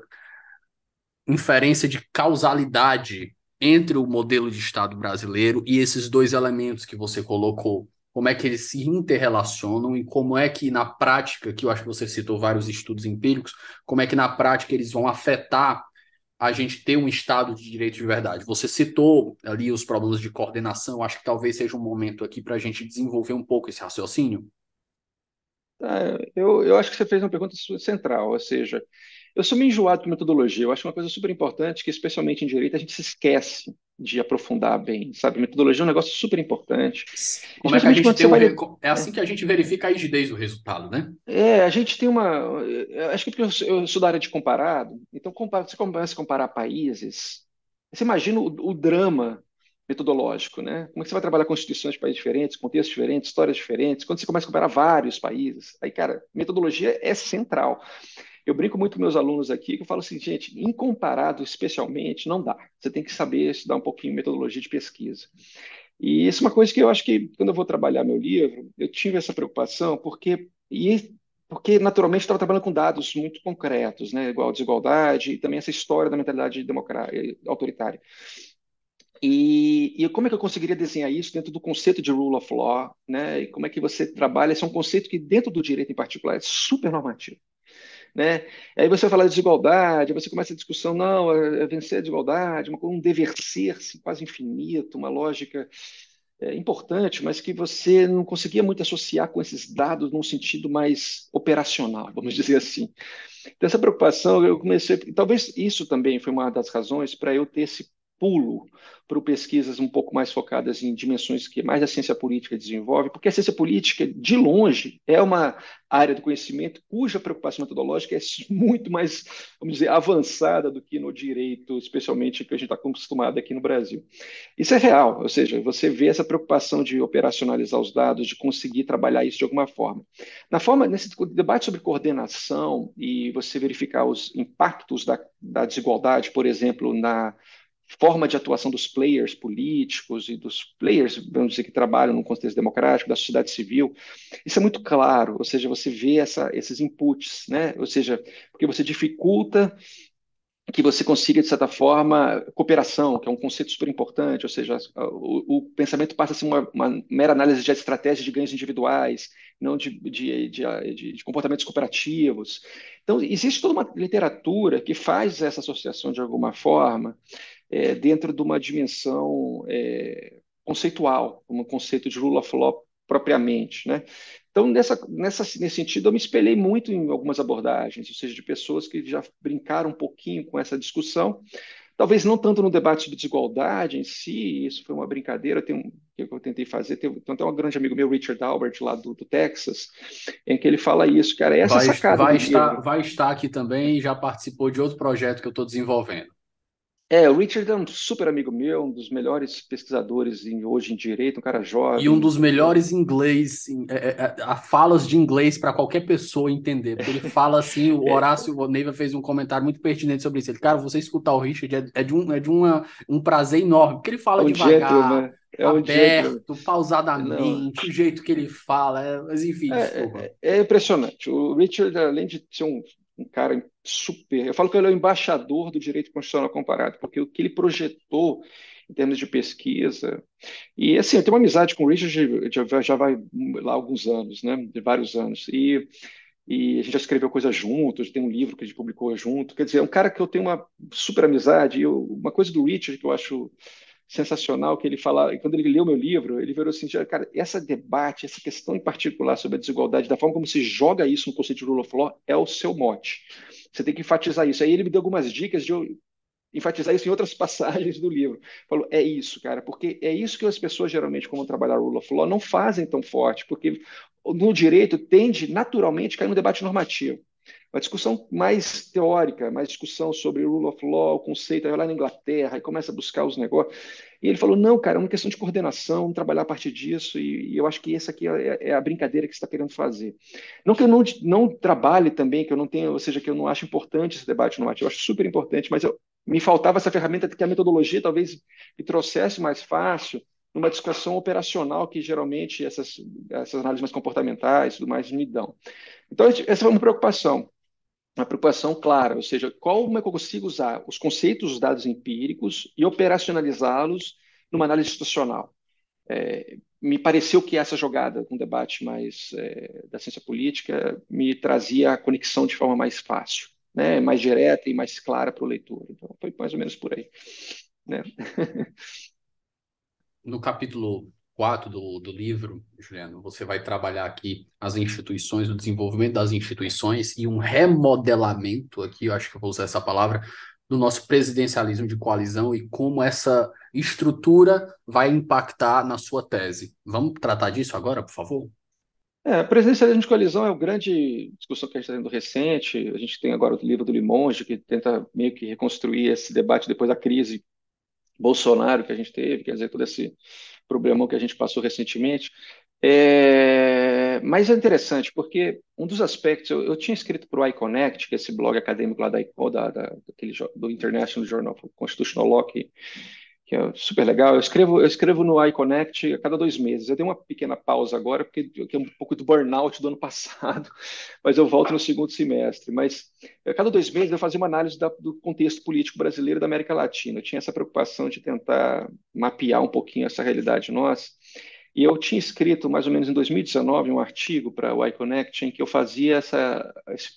inferência de causalidade entre o modelo de Estado brasileiro e esses dois elementos que você colocou, como é que eles se interrelacionam e como é que na prática, que eu acho que você citou vários estudos empíricos, como é que na prática eles vão afetar a gente ter um Estado de direito de verdade. Você citou ali os problemas de coordenação, acho que talvez seja um momento aqui para a gente desenvolver um pouco esse raciocínio. É, eu, eu acho que você fez uma pergunta central, ou seja, eu sou meio enjoado com metodologia. Eu acho uma coisa super importante que, especialmente em direito, a gente se esquece de aprofundar bem, sabe? Metodologia é um negócio super importante. Como é que a gente tem vai... É assim que a gente verifica a rigidez do resultado, né? É, a gente tem uma... Acho que porque eu sou da área de comparado, então você começa a comparar países, você imagina o, o drama metodológico, né? Como é que você vai trabalhar constituições de países diferentes, contextos diferentes, histórias diferentes, quando você começa a comparar vários países, aí, cara, metodologia é central. Eu brinco muito com meus alunos aqui, que eu falo assim, gente, em comparado especialmente, não dá. Você tem que saber estudar um pouquinho metodologia de pesquisa. E isso é uma coisa que eu acho que, quando eu vou trabalhar meu livro, eu tive essa preocupação, porque, e, porque naturalmente estava trabalhando com dados muito concretos, né, igual desigualdade, e também essa história da mentalidade autoritária. E, e, como é que eu conseguiria desenhar isso dentro do conceito de rule of law, né? E como é que você trabalha? Esse é um conceito que, dentro do direito em particular, é super normativo. Né? Aí você vai falar de desigualdade, você começa a discussão, não, é, é vencer a desigualdade, uma, um dever ser quase infinito, uma lógica é, importante, mas que você não conseguia muito associar com esses dados num sentido mais operacional, vamos dizer assim. Então, essa preocupação, eu comecei, talvez isso também foi uma das razões para eu ter esse pulo para pesquisas um pouco mais focadas em dimensões que mais a ciência política desenvolve, porque a ciência política, de longe, é uma área do conhecimento cuja preocupação metodológica é muito mais, vamos dizer, avançada do que no direito, especialmente que a gente está acostumado aqui no Brasil. Isso é real, ou seja, você vê essa preocupação de operacionalizar os dados, de conseguir trabalhar isso de alguma forma. Na forma, nesse debate sobre coordenação e você verificar os impactos da, da desigualdade, por exemplo, na forma de atuação dos players políticos e dos players, vamos dizer, que trabalham no contexto democrático, da sociedade civil, isso é muito claro, ou seja, você vê essa, esses inputs, né? ou seja, porque você dificulta que você consiga, de certa forma, cooperação, que é um conceito super importante, ou seja, o, o pensamento passa a ser uma, uma, mera análise de estratégia de ganhos individuais, não de, de, de, de, comportamentos cooperativos. Então, existe toda uma literatura que faz essa associação de alguma forma, é, dentro de uma dimensão é, conceitual, um conceito de rule of law propriamente, né? Então, nessa, nessa, nesse sentido, eu me espelhei muito em algumas abordagens, ou seja, de pessoas que já brincaram um pouquinho com essa discussão, talvez não tanto no debate sobre desigualdade em si, isso foi uma brincadeira, tem um, que eu tentei fazer, tem, tem até um grande amigo meu, Richard Albert, lá do, do Texas, em que ele fala isso, cara, essa vai, sacada vai estar, vai estar aqui também, já participou de outro projeto que eu estou desenvolvendo. É, o Richard é um super amigo meu, um dos melhores pesquisadores em, hoje em direito, um cara jovem. E um dos melhores inglês, é, é, é, a falas de inglês para qualquer pessoa entender. Porque ele fala assim, o Horácio o Neiva fez um comentário muito pertinente sobre isso. Ele, cara, você escutar o Richard é, é de, um, é de uma, um prazer enorme, porque ele fala é um devagar. É um aberto, pausadamente, Não. o jeito que ele fala, mas enfim. É, é, impressionante. O Richard, além de ser um um cara super. Eu falo que ele é o embaixador do direito constitucional comparado, porque o que ele projetou em termos de pesquisa. E assim, eu tenho uma amizade com o Richard já, já vai lá alguns anos, né? De vários anos. E, e a gente já escreveu coisas juntos, tem um livro que a gente publicou junto. Quer dizer, é um cara que eu tenho uma super amizade. E eu, uma coisa do Richard que eu acho sensacional que ele fala, quando ele leu meu livro, ele virou assim, cara, essa debate, essa questão em particular sobre a desigualdade, da forma como se joga isso no conceito de rule of law, é o seu mote. Você tem que enfatizar isso. Aí ele me deu algumas dicas de eu enfatizar isso em outras passagens do livro. Falou, é isso, cara, porque é isso que as pessoas geralmente, como trabalhar rule of law, não fazem tão forte, porque no direito tende naturalmente a cair no debate normativo uma discussão mais teórica, mais discussão sobre rule of law, o conceito, aí vai lá na Inglaterra e começa a buscar os negócios. E ele falou, não, cara, é uma questão de coordenação, trabalhar a partir disso, e, e eu acho que essa aqui é, é a brincadeira que você está querendo fazer. Não que eu não, não trabalhe também, que eu não tenha, ou seja, que eu não acho importante esse debate no ativo, eu acho super importante, mas eu, me faltava essa ferramenta que a metodologia talvez me trouxesse mais fácil numa discussão operacional que geralmente essas, essas análises mais comportamentais e tudo mais me dão. Então, essa foi uma preocupação uma preocupação clara, ou seja, como é que eu consigo usar os conceitos dos dados empíricos e operacionalizá-los numa análise institucional. É, me pareceu que essa jogada, com um debate mais é, da ciência política, me trazia a conexão de forma mais fácil, né, mais direta e mais clara para o leitor. Então, foi mais ou menos por aí. Né? No capítulo 4 do, do livro, Juliano, você vai trabalhar aqui as instituições, o desenvolvimento das instituições e um remodelamento, aqui eu acho que eu vou usar essa palavra, do nosso presidencialismo de coalizão e como essa estrutura vai impactar na sua tese. Vamos tratar disso agora, por favor? É, presidencialismo de coalizão é uma grande discussão que a gente está tendo recente. A gente tem agora o livro do Limonge, que tenta meio que reconstruir esse debate depois da crise Bolsonaro que a gente teve, quer dizer, todo esse problemão que a gente passou recentemente. É, mas é interessante, porque um dos aspectos, eu, eu tinha escrito para o iConnect, que é esse blog acadêmico lá da, da, da daquele, do International Journal of Constitutional Law, que que é super legal. Eu escrevo, eu escrevo no iConnect a cada dois meses. Eu dei uma pequena pausa agora, porque é um pouco do burnout do ano passado, mas eu volto no segundo semestre. Mas a cada dois meses eu fazia uma análise da, do contexto político brasileiro da América Latina. Eu tinha essa preocupação de tentar mapear um pouquinho essa realidade nossa. E eu tinha escrito, mais ou menos em 2019, um artigo para o iConnect em que eu fazia essa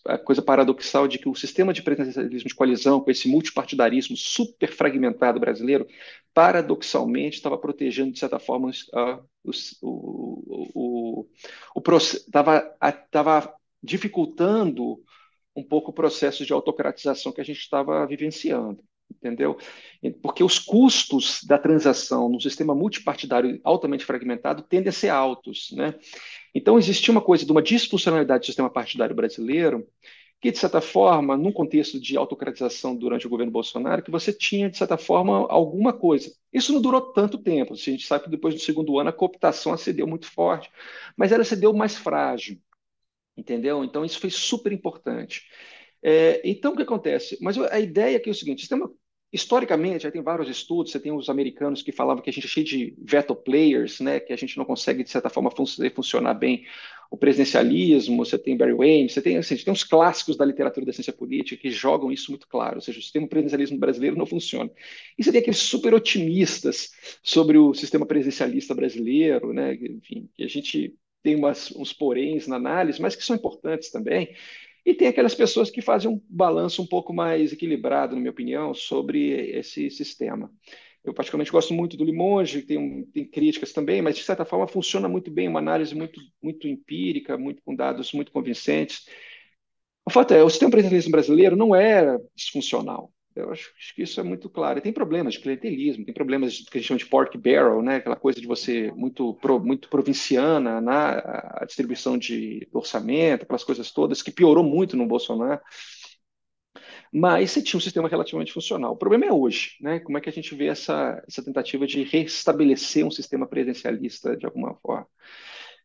a coisa paradoxal de que o sistema de presidencialismo de coalizão, com esse multipartidarismo super fragmentado brasileiro, paradoxalmente estava protegendo, de certa forma, uh, o, estava dificultando um pouco o processo de autocratização que a gente estava vivenciando. Entendeu? Porque os custos da transação no sistema multipartidário altamente fragmentado tendem a ser altos, né? Então, existia uma coisa de uma disfuncionalidade do sistema partidário brasileiro que, de certa forma, num contexto de autocratização durante o governo Bolsonaro, que você tinha, de certa forma, alguma coisa. Isso não durou tanto tempo. A gente sabe que depois do segundo ano a cooptação acendeu muito forte, mas ela acendeu mais frágil, entendeu? Então, isso foi super importante. É, então, o que acontece? Mas a ideia aqui é o seguinte: sistema Historicamente, aí tem vários estudos, você tem os americanos que falavam que a gente é cheio de veto players, né, que a gente não consegue, de certa forma, fazer funcionar bem o presidencialismo, você tem Barry Wayne, você tem, assim, tem uns clássicos da literatura da ciência política que jogam isso muito claro, ou seja, o sistema presidencialismo brasileiro não funciona. E você tem aqueles super otimistas sobre o sistema presidencialista brasileiro, né, enfim, que a gente tem umas, uns poréns na análise, mas que são importantes também, e tem aquelas pessoas que fazem um balanço um pouco mais equilibrado, na minha opinião, sobre esse sistema. Eu particularmente gosto muito do Limonge, tem, tem críticas também, mas de certa forma funciona muito bem, uma análise muito, muito empírica, muito com dados muito convincentes. O fato é, o sistema presidencialista brasileiro não era disfuncional. Eu acho, que isso é muito claro. E tem problemas de clientelismo, tem problemas de, que a gente chama de pork barrel, né? aquela coisa de você muito, pro, muito provinciana na a distribuição de orçamento, aquelas coisas todas, que piorou muito no Bolsonaro. Mas você tinha um sistema relativamente funcional. O problema é hoje, né? Como é que a gente vê essa, essa tentativa de restabelecer um sistema presidencialista de alguma forma,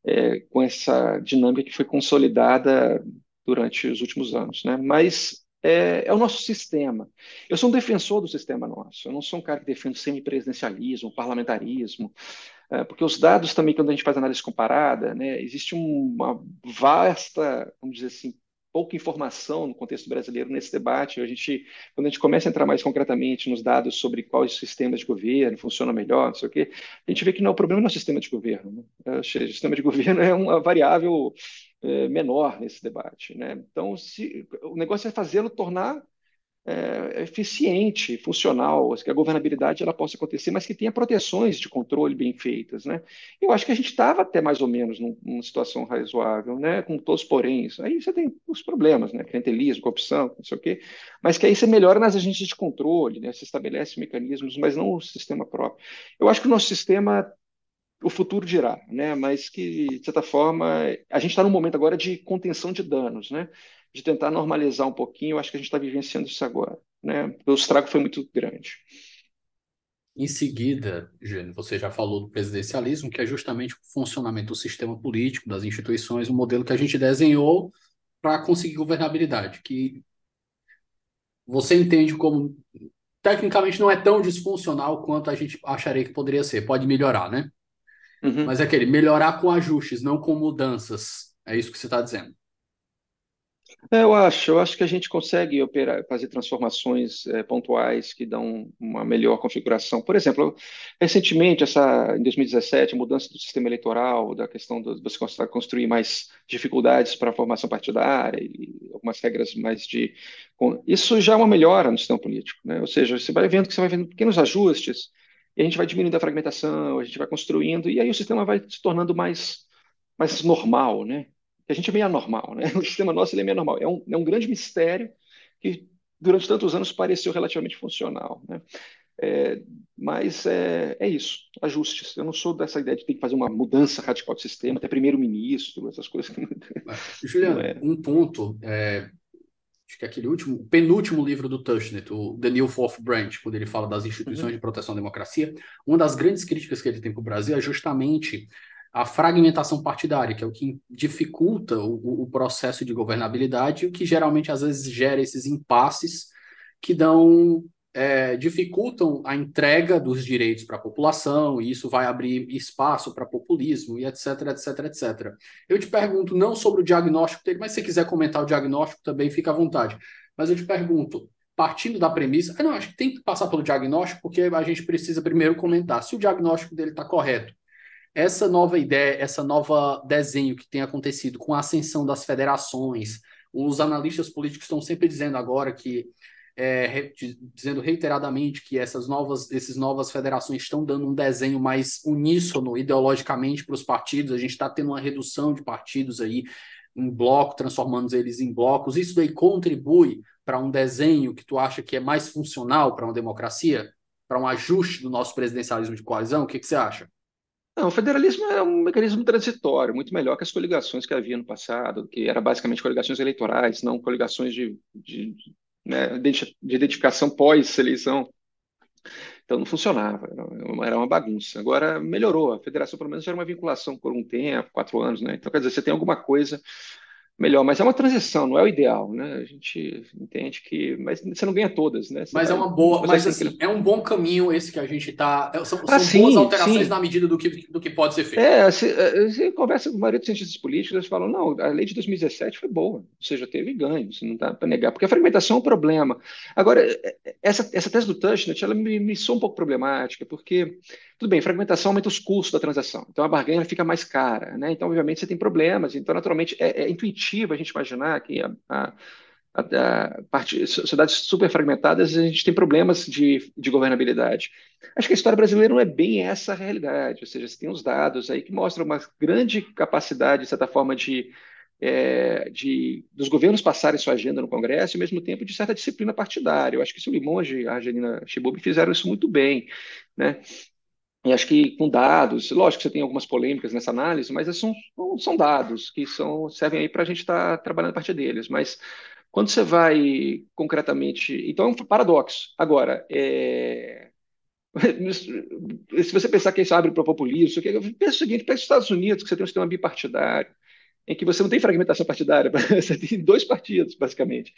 é, com essa dinâmica que foi consolidada durante os últimos anos, né? Mas é, é, o nosso sistema. Eu sou um defensor do sistema nosso, eu não sou um cara que defende semipresidencialismo, parlamentarismo, é, porque os dados também, quando a gente faz análise comparada, né, existe uma vasta, vamos dizer assim, pouca informação no contexto brasileiro nesse debate. A gente, quando a gente começa a entrar mais concretamente nos dados sobre quais sistemas de governo funcionam melhor, não sei o quê, a gente vê que não é o problema não é o sistema de governo. Né? O sistema de governo é uma variável é, menor nesse debate. Né? Então, se, o negócio é fazê-lo tornar é, eficiente, funcional, que a governabilidade ela possa acontecer, mas que tenha proteções de controle bem feitas, né? Eu acho que a gente estava até mais ou menos num, numa situação razoável, né? Com todos os poréns. Aí você tem os problemas, né? Clientelismo, corrupção, não sei o quê, mas que aí você melhora nas agências de controle, né? Você estabelece mecanismos, mas não o sistema próprio. Eu acho que o nosso sistema o futuro dirá, né? Mas que de certa forma a gente está num momento agora de contenção de danos, né? de tentar normalizar um pouquinho. Eu acho que a gente está vivenciando isso agora. Né? O estrago foi muito grande. Em seguida, Gênio, você já falou do presidencialismo, que é justamente o funcionamento do sistema político, das instituições, o modelo que a gente desenhou para conseguir governabilidade, que você entende como tecnicamente não é tão disfuncional quanto a gente acharia que poderia ser. Pode melhorar, né? Uhum. Mas é aquele melhorar com ajustes, não com mudanças. É isso que você está dizendo. É, eu acho, eu acho que a gente consegue operar, fazer transformações é, pontuais que dão uma melhor configuração. Por exemplo, recentemente, essa, em 2017, a mudança do sistema eleitoral, da questão de você construir mais dificuldades para a formação partidária e algumas regras mais de. Isso já é uma melhora no sistema político, né? Ou seja, você vai vendo que você vai vendo pequenos ajustes e a gente vai diminuindo a fragmentação, a gente vai construindo, e aí o sistema vai se tornando mais, mais normal, né? a gente é meio anormal, né? O sistema nosso ele é meio anormal. É um, é um grande mistério que durante tantos anos pareceu relativamente funcional, né? É, mas é, é, isso, ajustes. Eu não sou dessa ideia de ter que fazer uma mudança radical do sistema, até primeiro-ministro, essas coisas. Juliano, é. um ponto, é, acho que é aquele último, penúltimo livro do Tushnet, o The New Fourth Branch, quando ele fala das instituições uhum. de proteção à democracia, uma das grandes críticas que ele tem para o Brasil é justamente a fragmentação partidária, que é o que dificulta o, o processo de governabilidade e o que geralmente às vezes gera esses impasses que dão é, dificultam a entrega dos direitos para a população, e isso vai abrir espaço para populismo, e etc, etc, etc. Eu te pergunto, não sobre o diagnóstico dele, mas se quiser comentar o diagnóstico também, fica à vontade. Mas eu te pergunto, partindo da premissa, não, acho que tem que passar pelo diagnóstico, porque a gente precisa primeiro comentar se o diagnóstico dele está correto essa nova ideia, essa nova desenho que tem acontecido com a ascensão das federações, os analistas políticos estão sempre dizendo agora que é, dizendo reiteradamente que essas novas, essas novas federações estão dando um desenho mais uníssono ideologicamente para os partidos. A gente está tendo uma redução de partidos aí em bloco, transformando eles em blocos. Isso daí contribui para um desenho que tu acha que é mais funcional para uma democracia? Para um ajuste do nosso presidencialismo de coalizão? O que, que você acha? Não, o federalismo é um mecanismo transitório, muito melhor que as coligações que havia no passado, que era basicamente coligações eleitorais, não coligações de, de, né, de identificação pós-eleição. Então não funcionava, era uma bagunça. Agora melhorou, a federação pelo menos era uma vinculação por um tempo, quatro anos, né? Então quer dizer, você tem alguma coisa melhor, mas é uma transição, não é o ideal, né? A gente entende que, mas você não ganha todas, né? Você mas é vai, é uma boa, mas assim, que... é um bom caminho esse que a gente está. É, são, ah, são sim, boas alterações sim. na medida do que, do que pode ser feito. É, você, você conversa com a maioria dos cientistas políticos, eles falam, não, a lei de 2017 foi boa, ou seja, teve ganho, você não dá para negar, porque a fragmentação é um problema. Agora, essa, essa tese do Tushnet, ela me, me soa um pouco problemática, porque tudo bem, fragmentação aumenta os custos da transação, então a barganha fica mais cara, né? Então, obviamente, você tem problemas. Então, naturalmente, é, é intuitivo a gente imaginar que a, a, a, parte, sociedades super fragmentadas a gente tem problemas de, de governabilidade. Acho que a história brasileira não é bem essa a realidade, ou seja, você tem os dados aí que mostram uma grande capacidade, de certa forma, de é, de, dos governos passarem sua agenda no Congresso e, ao mesmo tempo, de certa disciplina partidária. Eu acho que o Limonge e a Argelina Chibub fizeram isso muito bem. Né? E acho que com dados, lógico que você tem algumas polêmicas nessa análise, mas são, são dados que são, servem aí para a gente estar tá trabalhando a partir deles. Mas quando você vai concretamente. Então é um paradoxo. Agora, é... se você pensar que isso abre para o populismo, pensa o seguinte: pensa os Estados Unidos, que você tem um sistema bipartidário, em que você não tem fragmentação partidária, você tem dois partidos, basicamente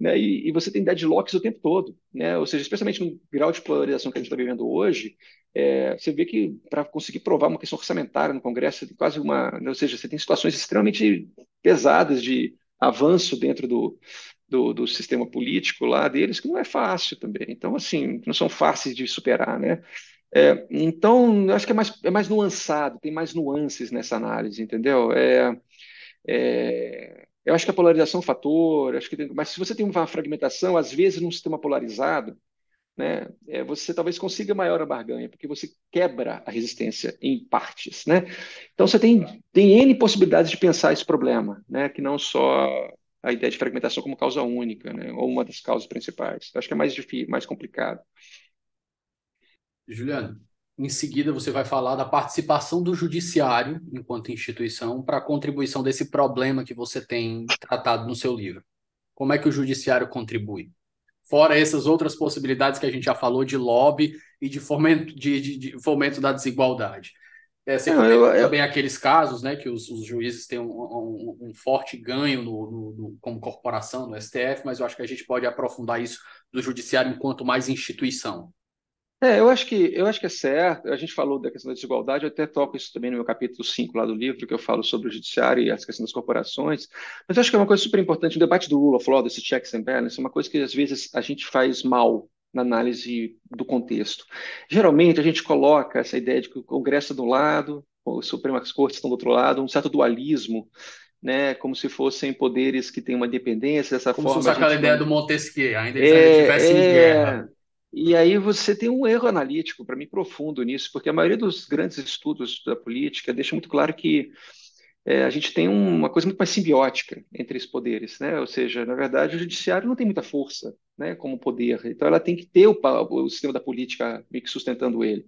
né, e, e, você tem deadlocks o tempo todo, né, ou seja, especialmente no grau de polarização que a gente está vivendo hoje, é, você vê que para conseguir provar uma questão orçamentária no Congresso, tem quase uma, ou seja, você tem situações extremamente pesadas de avanço dentro do, do, do, sistema político lá deles, que não é fácil também. Então, assim, não são fáceis de superar, né? É, então, acho que é mais, é mais nuançado, tem mais nuances nessa análise, entendeu? É, é, eu acho que a polarização é um fator, acho que tem, mas se você tem uma fragmentação, às vezes num sistema polarizado, né, é, você talvez consiga maior a barganha, porque você quebra a resistência em partes. Né? Então você tem, tem N possibilidades de pensar esse problema, né, que não só a ideia de fragmentação como causa única, né, ou uma das causas principais. Eu acho que é mais difícil, mais complicado. Juliano, em seguida, você vai falar da participação do judiciário, enquanto instituição, para a contribuição desse problema que você tem tratado no seu livro. Como é que o judiciário contribui? Fora essas outras possibilidades que a gente já falou de lobby e de fomento, de, de, de fomento da desigualdade. É, você Não, eu, eu... também aqueles casos né, que os, os juízes têm um, um, um forte ganho no, no, no, como corporação no STF, mas eu acho que a gente pode aprofundar isso do judiciário enquanto mais instituição. É, eu acho que eu acho que é certo. A gente falou da questão da desigualdade, eu até toco isso também no meu capítulo 5 lá do livro, que eu falo sobre o judiciário e as questões das corporações. Mas eu acho que é uma coisa super importante, o debate do of law, desse checks and balances, é uma coisa que às vezes a gente faz mal na análise do contexto. Geralmente a gente coloca essa ideia de que o Congresso é do lado, as Supremas Cortes estão do outro lado, um certo dualismo né, como se fossem poderes que têm uma independência dessa como forma. Como se fosse aquela ideia do Montesquieu, ainda que é, estivesse é, em guerra. E aí você tem um erro analítico, para mim, profundo nisso, porque a maioria dos grandes estudos da política deixa muito claro que é, a gente tem uma coisa muito mais simbiótica entre os poderes, né? Ou seja, na verdade, o judiciário não tem muita força, né, como poder. Então, ela tem que ter o, o sistema da política meio que sustentando ele.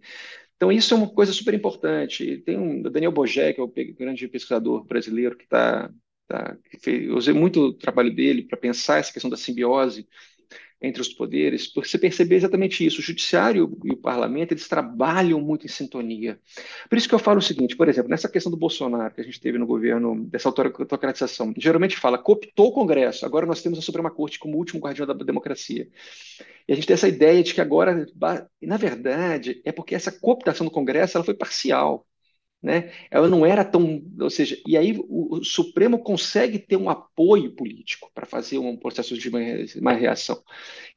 Então, isso é uma coisa super importante. Tem um, Daniel Bogé, que é o grande pesquisador brasileiro, que está. Tá, eu usei muito o trabalho dele para pensar essa questão da simbiose entre os poderes, porque você perceber exatamente isso. O judiciário e o parlamento, eles trabalham muito em sintonia. Por isso que eu falo o seguinte, por exemplo, nessa questão do Bolsonaro, que a gente teve no governo, dessa autocratização, geralmente fala, cooptou o Congresso, agora nós temos a Suprema Corte como último guardião da democracia. E a gente tem essa ideia de que agora, na verdade, é porque essa cooptação do Congresso ela foi parcial né? Ela não era tão, ou seja, e aí o, o Supremo consegue ter um apoio político para fazer um processo de uma, uma, reação.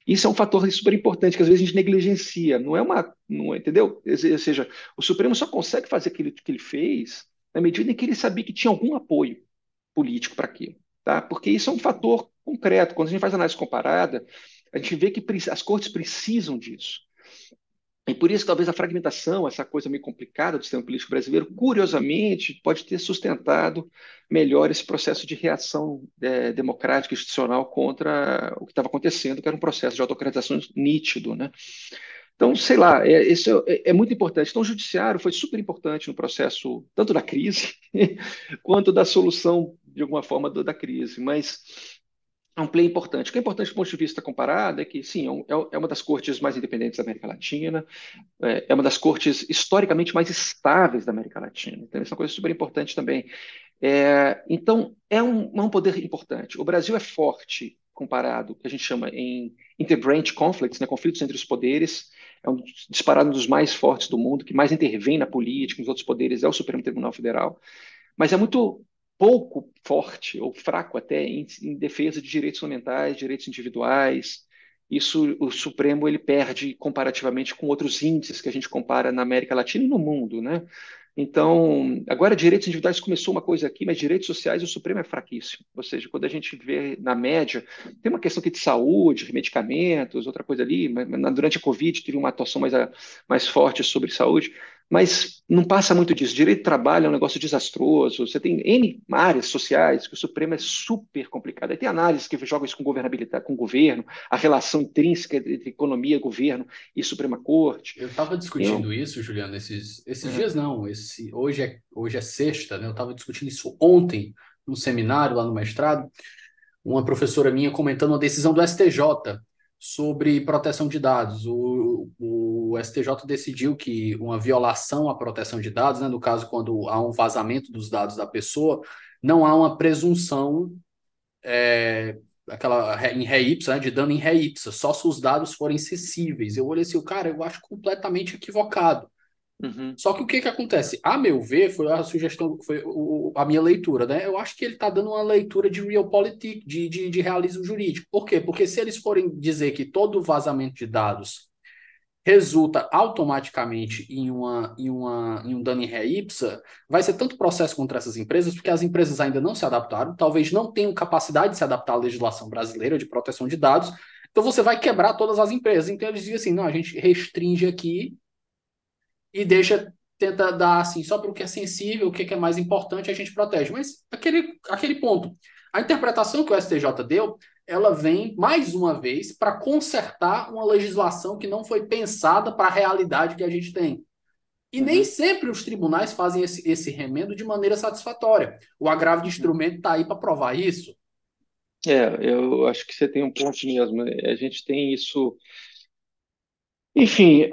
Isso é um fator super importante que às vezes a gente negligencia. Não é uma, não, entendeu? Ou seja, o Supremo só consegue fazer aquilo que ele fez na medida em que ele sabia que tinha algum apoio político para aquilo, tá? Porque isso é um fator concreto. Quando a gente faz análise comparada, a gente vê que as cortes precisam disso. E por isso, talvez a fragmentação, essa coisa meio complicada do sistema político brasileiro, curiosamente, pode ter sustentado melhor esse processo de reação é, democrática institucional contra o que estava acontecendo, que era um processo de autocratização nítido, né? Então, sei lá, é, isso é, é, muito importante. Então, o judiciário foi super importante no processo, tanto da crise, quanto da solução, de alguma forma, da crise. Mas é um play importante. O que é importante do ponto de vista comparado é que, sim, é, é, é uma das cortes mais independentes da América Latina, é, é uma das cortes historicamente mais estáveis da América Latina. Então, isso é uma coisa super importante também. É, então, é um, é um poder importante. O Brasil é forte comparado, que a gente chama em interbranch conflicts, né, conflitos entre os poderes, é um disparado um dos mais fortes do mundo, que mais intervém na política, nos outros poderes, é o Supremo Tribunal Federal. Mas é muito pouco forte ou fraco até em, em, defesa de direitos fundamentais, direitos individuais. Isso o Supremo ele perde comparativamente com outros índices que a gente compara na América Latina e no mundo, né? Então, agora direitos individuais começou uma coisa aqui, mas direitos sociais o Supremo é fraquíssimo. Ou seja, quando a gente vê na média, tem uma questão aqui de saúde, medicamentos, outra coisa ali, mas durante a Covid teve uma atuação mais, mais forte sobre saúde, mas não passa muito disso. Direito de trabalho é um negócio desastroso. Você tem N áreas sociais que o Supremo é super complicado. Aí tem análises que jogam isso com governabilidade, com o governo, a relação intrínseca entre economia, governo e Suprema Corte. Eu estava discutindo Eu... isso, Juliano, esses, esses é. dias não. Esse, hoje, é, hoje é sexta, né? Eu estava discutindo isso ontem, num seminário lá no mestrado. Uma professora minha comentando uma decisão do STJ sobre proteção de dados. O, o STJ decidiu que uma violação à proteção de dados, né, no caso, quando há um vazamento dos dados da pessoa, não há uma presunção é, aquela em ré ipsa, né, de dano em ré ipsa, só se os dados forem acessíveis. Eu olhei assim, cara, eu acho completamente equivocado. Uhum. Só que o que que acontece? A meu ver, foi a sugestão, foi o, a minha leitura, né? Eu acho que ele está dando uma leitura de realpolitik, de, de, de realismo jurídico. Por quê? Porque se eles forem dizer que todo vazamento de dados resulta automaticamente em, uma, em, uma, em um dano em ré ipsa, vai ser tanto processo contra essas empresas, porque as empresas ainda não se adaptaram, talvez não tenham capacidade de se adaptar à legislação brasileira de proteção de dados, então você vai quebrar todas as empresas. Então eles dizem assim, não, a gente restringe aqui e deixa, tenta dar assim, só para o que é sensível, o que é mais importante, a gente protege. Mas aquele, aquele ponto, a interpretação que o STJ deu, ela vem mais uma vez para consertar uma legislação que não foi pensada para a realidade que a gente tem. E nem uhum. sempre os tribunais fazem esse, esse remendo de maneira satisfatória. O agravo de instrumento está aí para provar isso. É, eu acho que você tem um ponto mesmo. A gente tem isso enfim,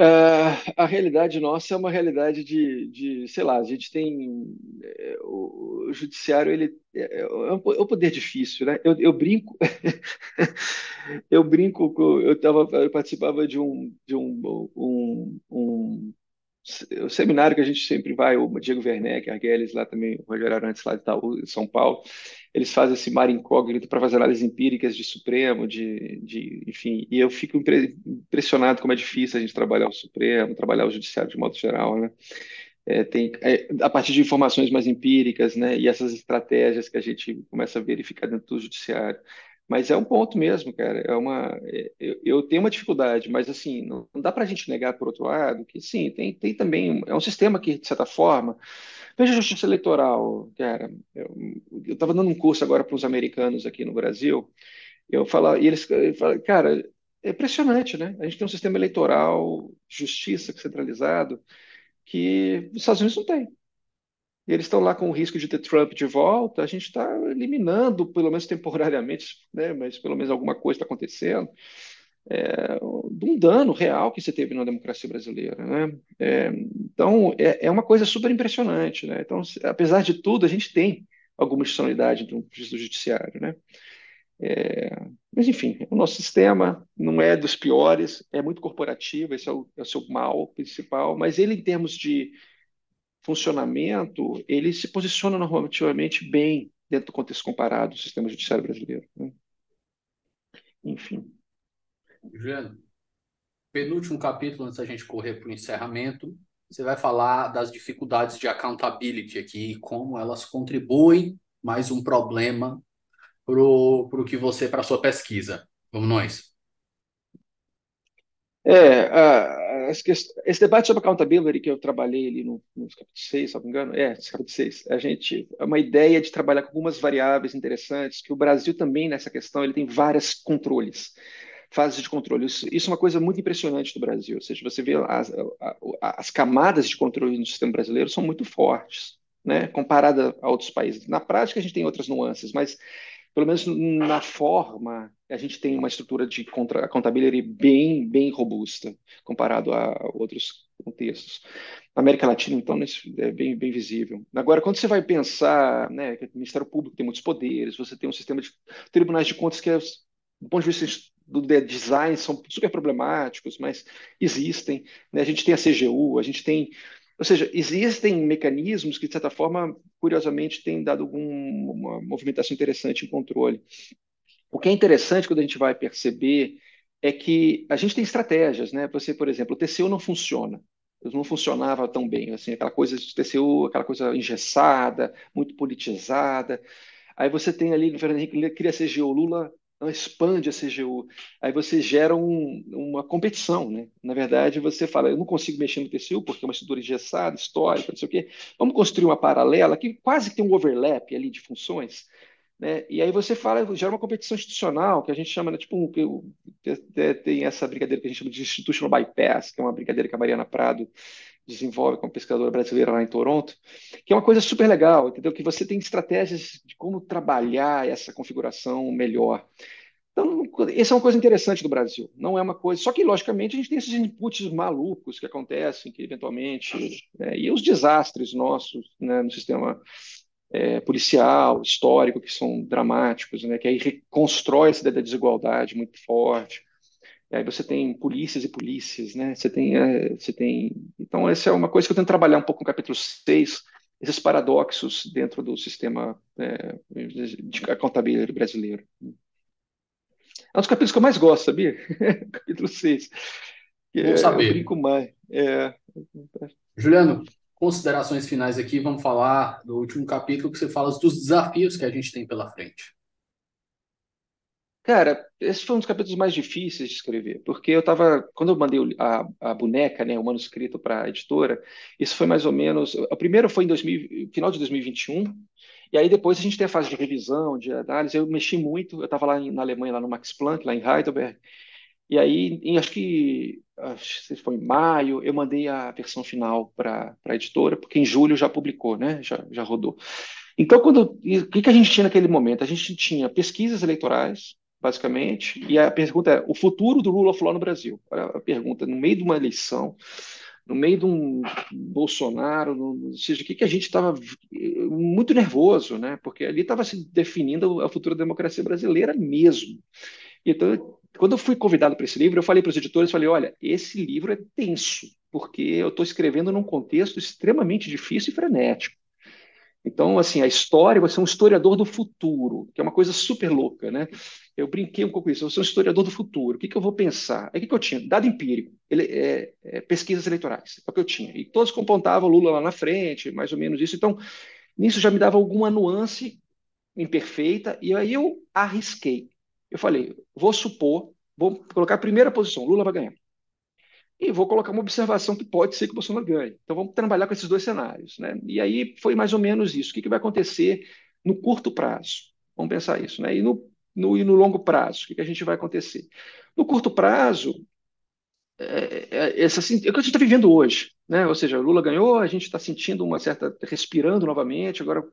a realidade nossa é uma realidade de, de, sei lá, a gente tem é, o, o, judiciário ele é, é, um, é, um, poder difícil, né? Eu, eu brinco, eu brinco, eu tava, eu participava de um de um, um, um o seminário que a gente sempre vai, o Diego Werneck, Arguelles lá também, o Rogério Arantes lá de Itaú, São Paulo, eles fazem esse mar incógnito para fazer análises empíricas de Supremo, de, de, enfim, e eu fico impressionado como é difícil a gente trabalhar o Supremo, trabalhar o Judiciário de modo geral, né? É, tem, é, a partir de informações mais empíricas, né, e essas estratégias que a gente começa a verificar dentro do Judiciário. Mas é um ponto mesmo, cara. É uma, é, eu, eu tenho uma dificuldade, mas assim, não, não dá para a gente negar, por outro lado, que sim, tem, tem também. É um sistema que, de certa forma. Veja a justiça eleitoral, cara. Eu estava dando um curso agora para os americanos aqui no Brasil. Eu falo, e eles falam, cara, é impressionante, né? A gente tem um sistema eleitoral, justiça centralizado, que os Estados Unidos não tem eles estão lá com o risco de ter Trump de volta, a gente está eliminando, pelo menos temporariamente, né, mas pelo menos alguma coisa está acontecendo, é, de um dano real que você teve na democracia brasileira. Né? É, então, é, é, uma coisa super impressionante. Né? Então, apesar de tudo, a gente tem alguma institucionalidade do, do judiciário. Né? É, mas, enfim, o nosso sistema não é dos piores, é muito corporativo, esse é o, é o seu mal principal, mas ele, em termos de funcionamento, ele se posiciona normativamente bem dentro do contexto comparado do sistema judiciário brasileiro. Né? Enfim. Juliano, penúltimo capítulo, antes da gente correr para o encerramento, você vai falar das dificuldades de accountability aqui, como elas contribuem mais um problema para o que você, para a sua pesquisa. Vamos nós. É, a, esse debate sobre accountability que eu trabalhei ali no, no capítulo 6, se não me engano, é, capítulo 6, a gente, é uma ideia de trabalhar com algumas variáveis interessantes, que o Brasil também, nessa questão, ele tem vários controles, fases de controle. Isso, isso é uma coisa muito impressionante do Brasil, ou seja, você vê as, as camadas de controle no sistema brasileiro são muito fortes, né, comparada a outros países. Na prática, a gente tem outras nuances, mas pelo menos na forma, a gente tem uma estrutura de contra, contabilidade bem, bem robusta, comparado a outros contextos. Na América Latina, então, é bem, bem visível. Agora, quando você vai pensar, né, que o Ministério Público tem muitos poderes, você tem um sistema de tribunais de contas que, é, do ponto de vista do design, são super problemáticos, mas existem. Né? A gente tem a CGU, a gente tem ou seja, existem mecanismos que, de certa forma, curiosamente, têm dado alguma movimentação interessante em controle. O que é interessante quando a gente vai perceber é que a gente tem estratégias, né? Você, por exemplo, o TCU não funciona, não funcionava tão bem, assim, aquela coisa de TCU, aquela coisa engessada, muito politizada. Aí você tem ali, no Fernando Henrique cria CGU, Lula ela expande a CGU. Aí você gera um, uma competição, né? Na verdade, você fala, eu não consigo mexer no TCU porque é uma estrutura engessada, histórica, não sei o quê. Vamos construir uma paralela que quase tem um overlap ali de funções. Né? E aí você fala, gera uma competição institucional, que a gente chama, né, tipo, um, tem essa brincadeira que a gente chama de institutional bypass, que é uma brincadeira que a Mariana Prado desenvolve como pesquisadora brasileira lá em Toronto, que é uma coisa super legal, entendeu? Que você tem estratégias de como trabalhar essa configuração melhor. Então, essa é uma coisa interessante do Brasil. Não é uma coisa. Só que, logicamente, a gente tem esses inputs malucos que acontecem, que eventualmente. Né, e os desastres nossos né, no sistema é, policial, histórico, que são dramáticos, né, que aí reconstrói essa ideia da desigualdade muito forte. E aí você tem polícias e polícias, né? Você tem, é, você tem. Então, essa é uma coisa que eu tento trabalhar um pouco no capítulo 6, esses paradoxos dentro do sistema é, de contabilidade brasileiro. É um dos capítulos que eu mais gosto, sabia? capítulo 6. Vamos é, saber. Eu brinco mais. É... Juliano, considerações finais aqui, vamos falar do último capítulo que você fala dos desafios que a gente tem pela frente. Cara, esse foi um dos capítulos mais difíceis de escrever, porque eu estava, quando eu mandei a, a boneca, né, o manuscrito para a editora, isso foi mais ou menos, o primeiro foi em 2000, final de 2021, e aí depois a gente tem a fase de revisão, de análise, eu mexi muito, eu estava lá em, na Alemanha, lá no Max Planck, lá em Heidelberg, e aí, em, acho que acho que foi em maio, eu mandei a versão final para a editora, porque em julho já publicou, né? Já, já rodou. Então, quando, o que, que a gente tinha naquele momento? A gente tinha pesquisas eleitorais, basicamente, e a pergunta é: o futuro do rule of law no Brasil? A pergunta, no meio de uma eleição, no meio de um Bolsonaro, no, ou seja, o que, que a gente estava muito nervoso, né? Porque ali estava se definindo a futura democracia brasileira mesmo. Então, quando eu fui convidado para esse livro, eu falei para os editores, falei, olha, esse livro é tenso, porque eu estou escrevendo num contexto extremamente difícil e frenético. Então, assim, a história, você é um historiador do futuro, que é uma coisa super louca, né? Eu brinquei um pouco com isso, você é um historiador do futuro, o que, que eu vou pensar? É o que, que eu tinha? Dado empírico, ele, é, é, pesquisas eleitorais, é o que eu tinha. E todos compontavam Lula lá na frente, mais ou menos isso. Então, nisso já me dava alguma nuance imperfeita, e aí eu arrisquei. Eu falei, vou supor, vou colocar a primeira posição, Lula vai ganhar. E vou colocar uma observação que pode ser que o Bolsonaro ganhe. Então vamos trabalhar com esses dois cenários. Né? E aí foi mais ou menos isso. O que, que vai acontecer no curto prazo? Vamos pensar isso. Né? E, no, no, e no longo prazo, o que, que a gente vai acontecer? No curto prazo, é, é, essa, é o que a gente está vivendo hoje. Né? Ou seja, Lula ganhou, a gente está sentindo uma certa. respirando novamente, agora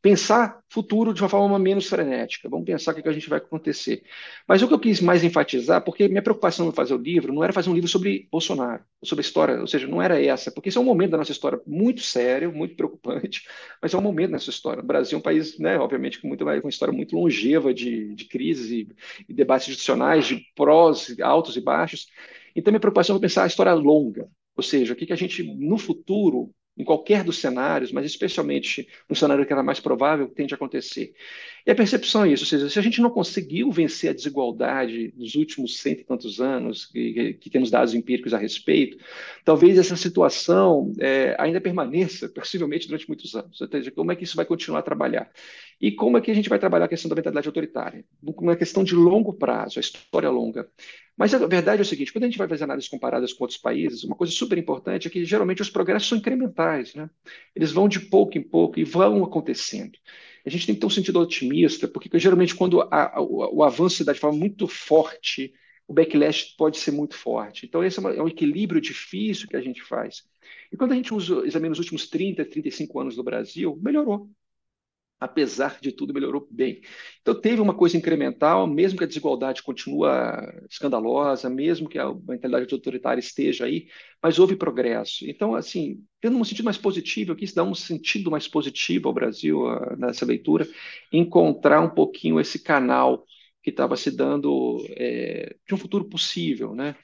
pensar futuro de uma forma menos frenética. Vamos pensar o que, que a gente vai acontecer. Mas o que eu quis mais enfatizar, porque minha preocupação no fazer o livro não era fazer um livro sobre Bolsonaro, sobre a história, ou seja, não era essa, porque esse é um momento da nossa história muito sério, muito preocupante, mas é um momento nessa história. O Brasil é um país, né, obviamente, com, muito, com uma história muito longeva de, de crises e, e debates institucionais, de prós altos e baixos. Então, minha preocupação é pensar a história longa, ou seja, o que, que a gente, no futuro, em qualquer dos cenários, mas especialmente no cenário que era mais provável, tende a acontecer. E a percepção é isso, ou seja, se a gente não conseguiu vencer a desigualdade nos últimos cento e tantos anos, que, que temos dados empíricos a respeito, talvez essa situação é, ainda permaneça, possivelmente, durante muitos anos. Ou seja, como é que isso vai continuar a trabalhar? E como é que a gente vai trabalhar a questão da mentalidade autoritária? Uma questão de longo prazo, a história longa. Mas a verdade é o seguinte: quando a gente vai fazer análises comparadas com outros países, uma coisa super importante é que geralmente os progressos são incrementais, né? Eles vão de pouco em pouco e vão acontecendo a gente tem que ter um sentido otimista, porque geralmente quando a, o, avanço de forma muito forte, o backlash pode ser muito forte. Então, esse é, uma, é um equilíbrio difícil que a gente faz. E quando a gente usa, examina os últimos 30, 35 anos do Brasil, melhorou apesar de tudo, melhorou bem. Então, teve uma coisa incremental, mesmo que a desigualdade continua escandalosa, mesmo que a mentalidade autoritária esteja aí, mas houve progresso. Então, assim, tendo um sentido mais positivo, eu quis dar um sentido mais positivo ao Brasil nessa leitura, encontrar um pouquinho esse canal que estava se dando é, de um futuro possível, né?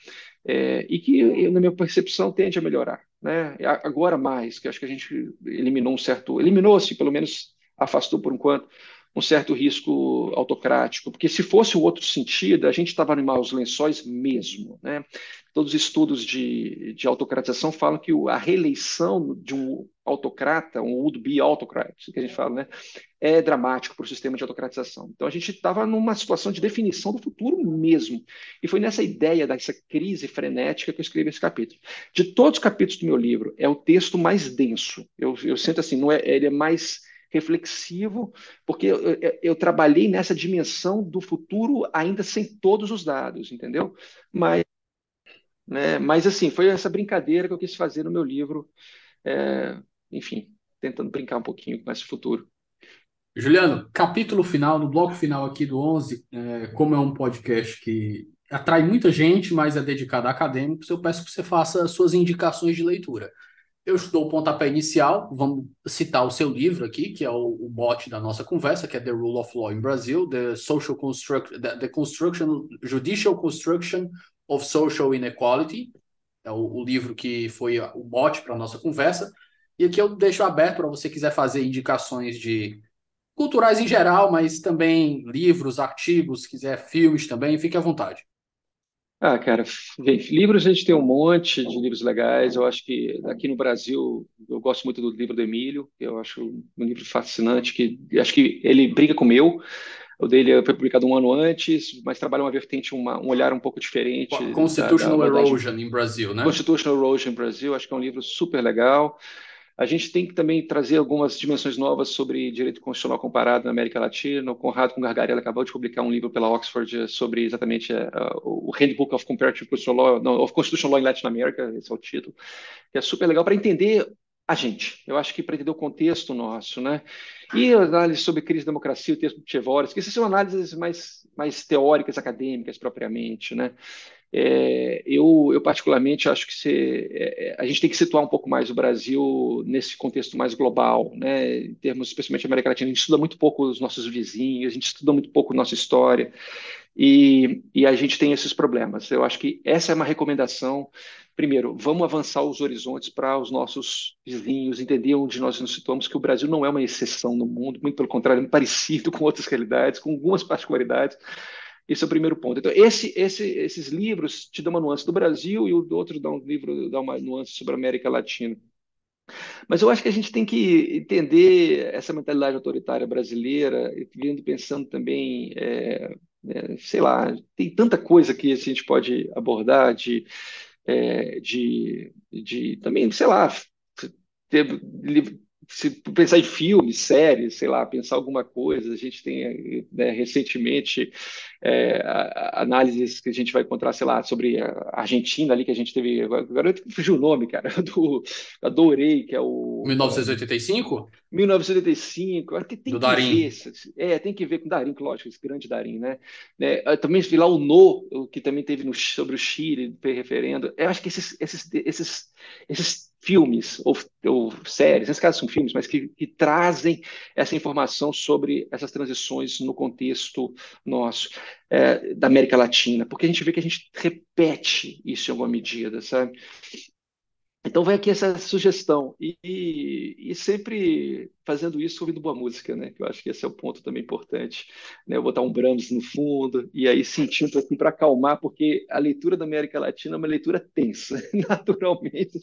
É, e que, na minha percepção, tende a melhorar. Né? Agora mais, que acho que a gente eliminou um certo, eliminou-se, pelo menos afastou por enquanto um certo risco autocrático, porque se fosse o outro sentido, a gente estava em maus lençóis mesmo. Né? Todos os estudos de, de autocratização falam que a reeleição de um autocrata, um would-be autocrat, que a gente fala, né, é dramático para o sistema de autocratização. Então a gente estava numa situação de definição do futuro mesmo. E foi nessa ideia dessa crise frenética que eu escrevi esse capítulo. De todos os capítulos do meu livro, é o texto mais denso. Eu, eu sinto assim, não é, ele é mais reflexivo, porque eu, eu, eu, trabalhei nessa dimensão do futuro ainda sem todos os dados, entendeu? Mas, né, mas assim, foi essa brincadeira que eu quis fazer no meu livro, é, enfim, tentando brincar um pouquinho com esse futuro. Juliano, capítulo final, no bloco final aqui do 11, é, como é um podcast que atrai muita gente, mas é dedicado a acadêmicos, eu peço que você faça suas indicações de leitura. Eu estou o pontapé inicial, vamos citar o seu livro aqui, que é o, o mote da nossa conversa, que é The Rule of Law in Brazil, The Social Construct, the, the Construction, Judicial Construction of Social Inequality, é o, o livro que foi o mote para a nossa conversa. E aqui eu deixo aberto para você quiser fazer indicações de culturais em geral, mas também livros, artigos, quiser filmes também, fique à vontade. Ah, cara, livros a gente tem um monte de livros legais. Eu acho que aqui no Brasil eu gosto muito do livro do Emílio, eu acho um livro fascinante, que acho que ele briga com o meu. O dele foi publicado um ano antes, mas trabalha uma vertente, uma, um olhar um pouco diferente. Constitutional da, da, Erosion em Brasil, né? Constitutional Erosion em Brasil, acho que é um livro super legal. A gente tem que também trazer algumas dimensões novas sobre direito constitucional comparado na América Latina. O Conrado com Gargarella acabou de publicar um livro pela Oxford sobre exatamente uh, o Handbook of Comparative Constitutional Law, no, of Constitutional Law in Latin America, esse é o título, que é super legal para entender a gente. Eu acho que para entender o contexto nosso, né? E análise sobre crise da democracia, o texto do Tchevoris, que essas são análises mais, mais teóricas, acadêmicas, propriamente, né? É, eu, eu, particularmente, acho que é, é, a gente tem que situar um pouco mais o Brasil nesse contexto mais global, né? em termos, especialmente da América Latina. A gente estuda muito pouco os nossos vizinhos, a gente estuda muito pouco nossa história, e, e a gente tem esses problemas. Eu acho que essa é uma recomendação. Primeiro, vamos avançar os horizontes para os nossos vizinhos, entender onde nós nos situamos, que o Brasil não é uma exceção no mundo, muito pelo contrário, é parecido com outras realidades, com algumas particularidades. Esse é o primeiro ponto. Então, esse, esse, esses livros te dão uma nuance do Brasil e o outro dá um livro dá uma nuance sobre a América Latina. Mas eu acho que a gente tem que entender essa mentalidade autoritária brasileira, vindo pensando também, é, é, sei lá, tem tanta coisa que a gente pode abordar de, é, de, de também, sei lá, ter, se pensar em filmes, séries, sei lá, pensar alguma coisa, a gente tem né, recentemente é, análises que a gente vai encontrar, sei lá, sobre a Argentina ali, que a gente teve, agora eu fugiu o nome, cara, do, adorei, que é o... 1985? 1985, tem, tem do que Darim. ver, é, tem que ver com Darim, lógico, esse grande Darim, né? É, também vi lá o No, que também teve no, sobre o Chile, referendo, eu acho que esses, esses, esses, esses filmes ou, ou, séries, nesse caso são filmes, mas que, que, trazem essa informação sobre essas transições no contexto nosso, é, da América Latina, porque a gente vê que a gente repete isso em alguma medida, sabe? Então vai aqui essa sugestão e, e, e, sempre fazendo isso ouvindo boa música, né? Que eu acho que esse é o ponto também importante, né? Eu botar um Brahms no fundo e aí um pouquinho para acalmar, porque a leitura da América Latina é uma leitura tensa, naturalmente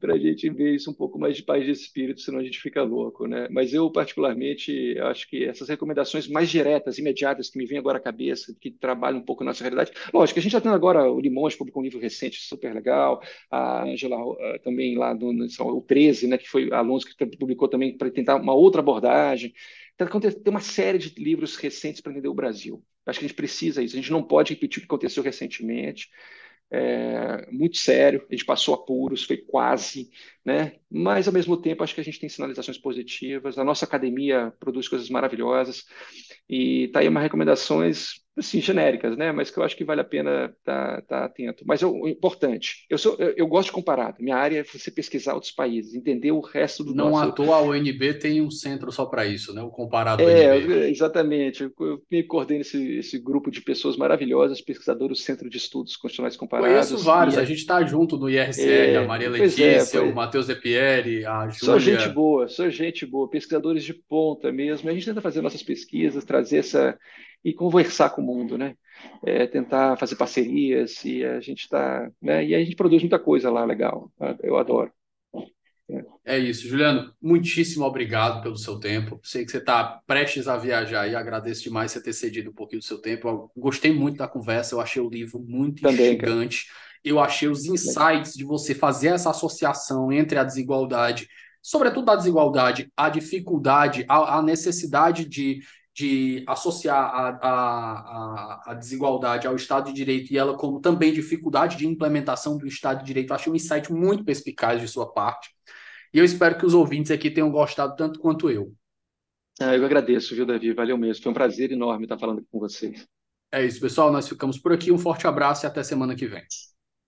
para a gente ver isso um pouco mais de paz de espírito, senão a gente fica louco, né? Mas eu particularmente acho que essas recomendações mais diretas, imediatas que me vêm agora à cabeça, que trabalham um pouco nossa realidade, lógico, a gente já tem agora o Limões publicou um livro recente super legal, a a Angela uh, também lá no, no, o 13, né, que foi Alonso que publicou também para tentar uma outra abordagem. Então, tem uma série de livros recentes para entender o Brasil. Acho que a gente precisa isso. A gente não pode repetir o que aconteceu recentemente. É, muito sério, a gente passou apuros, foi quase, né? Mas ao mesmo tempo acho que a gente tem sinalizações positivas. A nossa academia produz coisas maravilhosas e tá aí umas recomendações assim, genéricas, né? Mas que eu acho que vale a pena estar tá, tá atento. Mas o, o importante, eu, sou, eu, eu, gosto de comparar. Minha área é você pesquisar outros países, entender o resto do Não nosso... à toa a UNB tem um centro só para isso, né? O comparado é, Exatamente. Eu, eu me coordeno esse, esse grupo de pessoas maravilhosas, pesquisadores do Centro de Estudos Constitucionais Comparados. Conheço vários. E... A gente está junto no IRCL, é, a Maria é, Letícia, é, o Matheus De Pieri, a Júlia... Só gente boa, só gente boa. Pesquisadores de ponta mesmo. A gente tenta fazer nossas pesquisas, trazer essa e conversar com o mundo, né? É, tentar fazer parcerias e a gente está, né? E a gente produz muita coisa lá legal. Eu adoro. É. é isso, Juliano. Muitíssimo obrigado pelo seu tempo. Sei que você está prestes a viajar e agradeço demais você ter cedido um pouquinho do seu tempo. Eu gostei muito da conversa, eu achei o livro muito Também, instigante. Cara. Eu achei os insights de você fazer essa associação entre a desigualdade, sobretudo a desigualdade, a dificuldade, a, a necessidade de de associar a, a, a, desigualdade ao Estado de Direito e ela como também dificuldade de implementação do Estado de Direito. Achei um insight muito perspicaz de sua parte. E eu espero que os ouvintes aqui tenham gostado tanto quanto eu. Ah, eu agradeço, viu, Davi? Valeu mesmo. Foi um prazer enorme estar falando com vocês. É isso, pessoal. Nós ficamos por aqui. Um forte abraço e até semana que vem.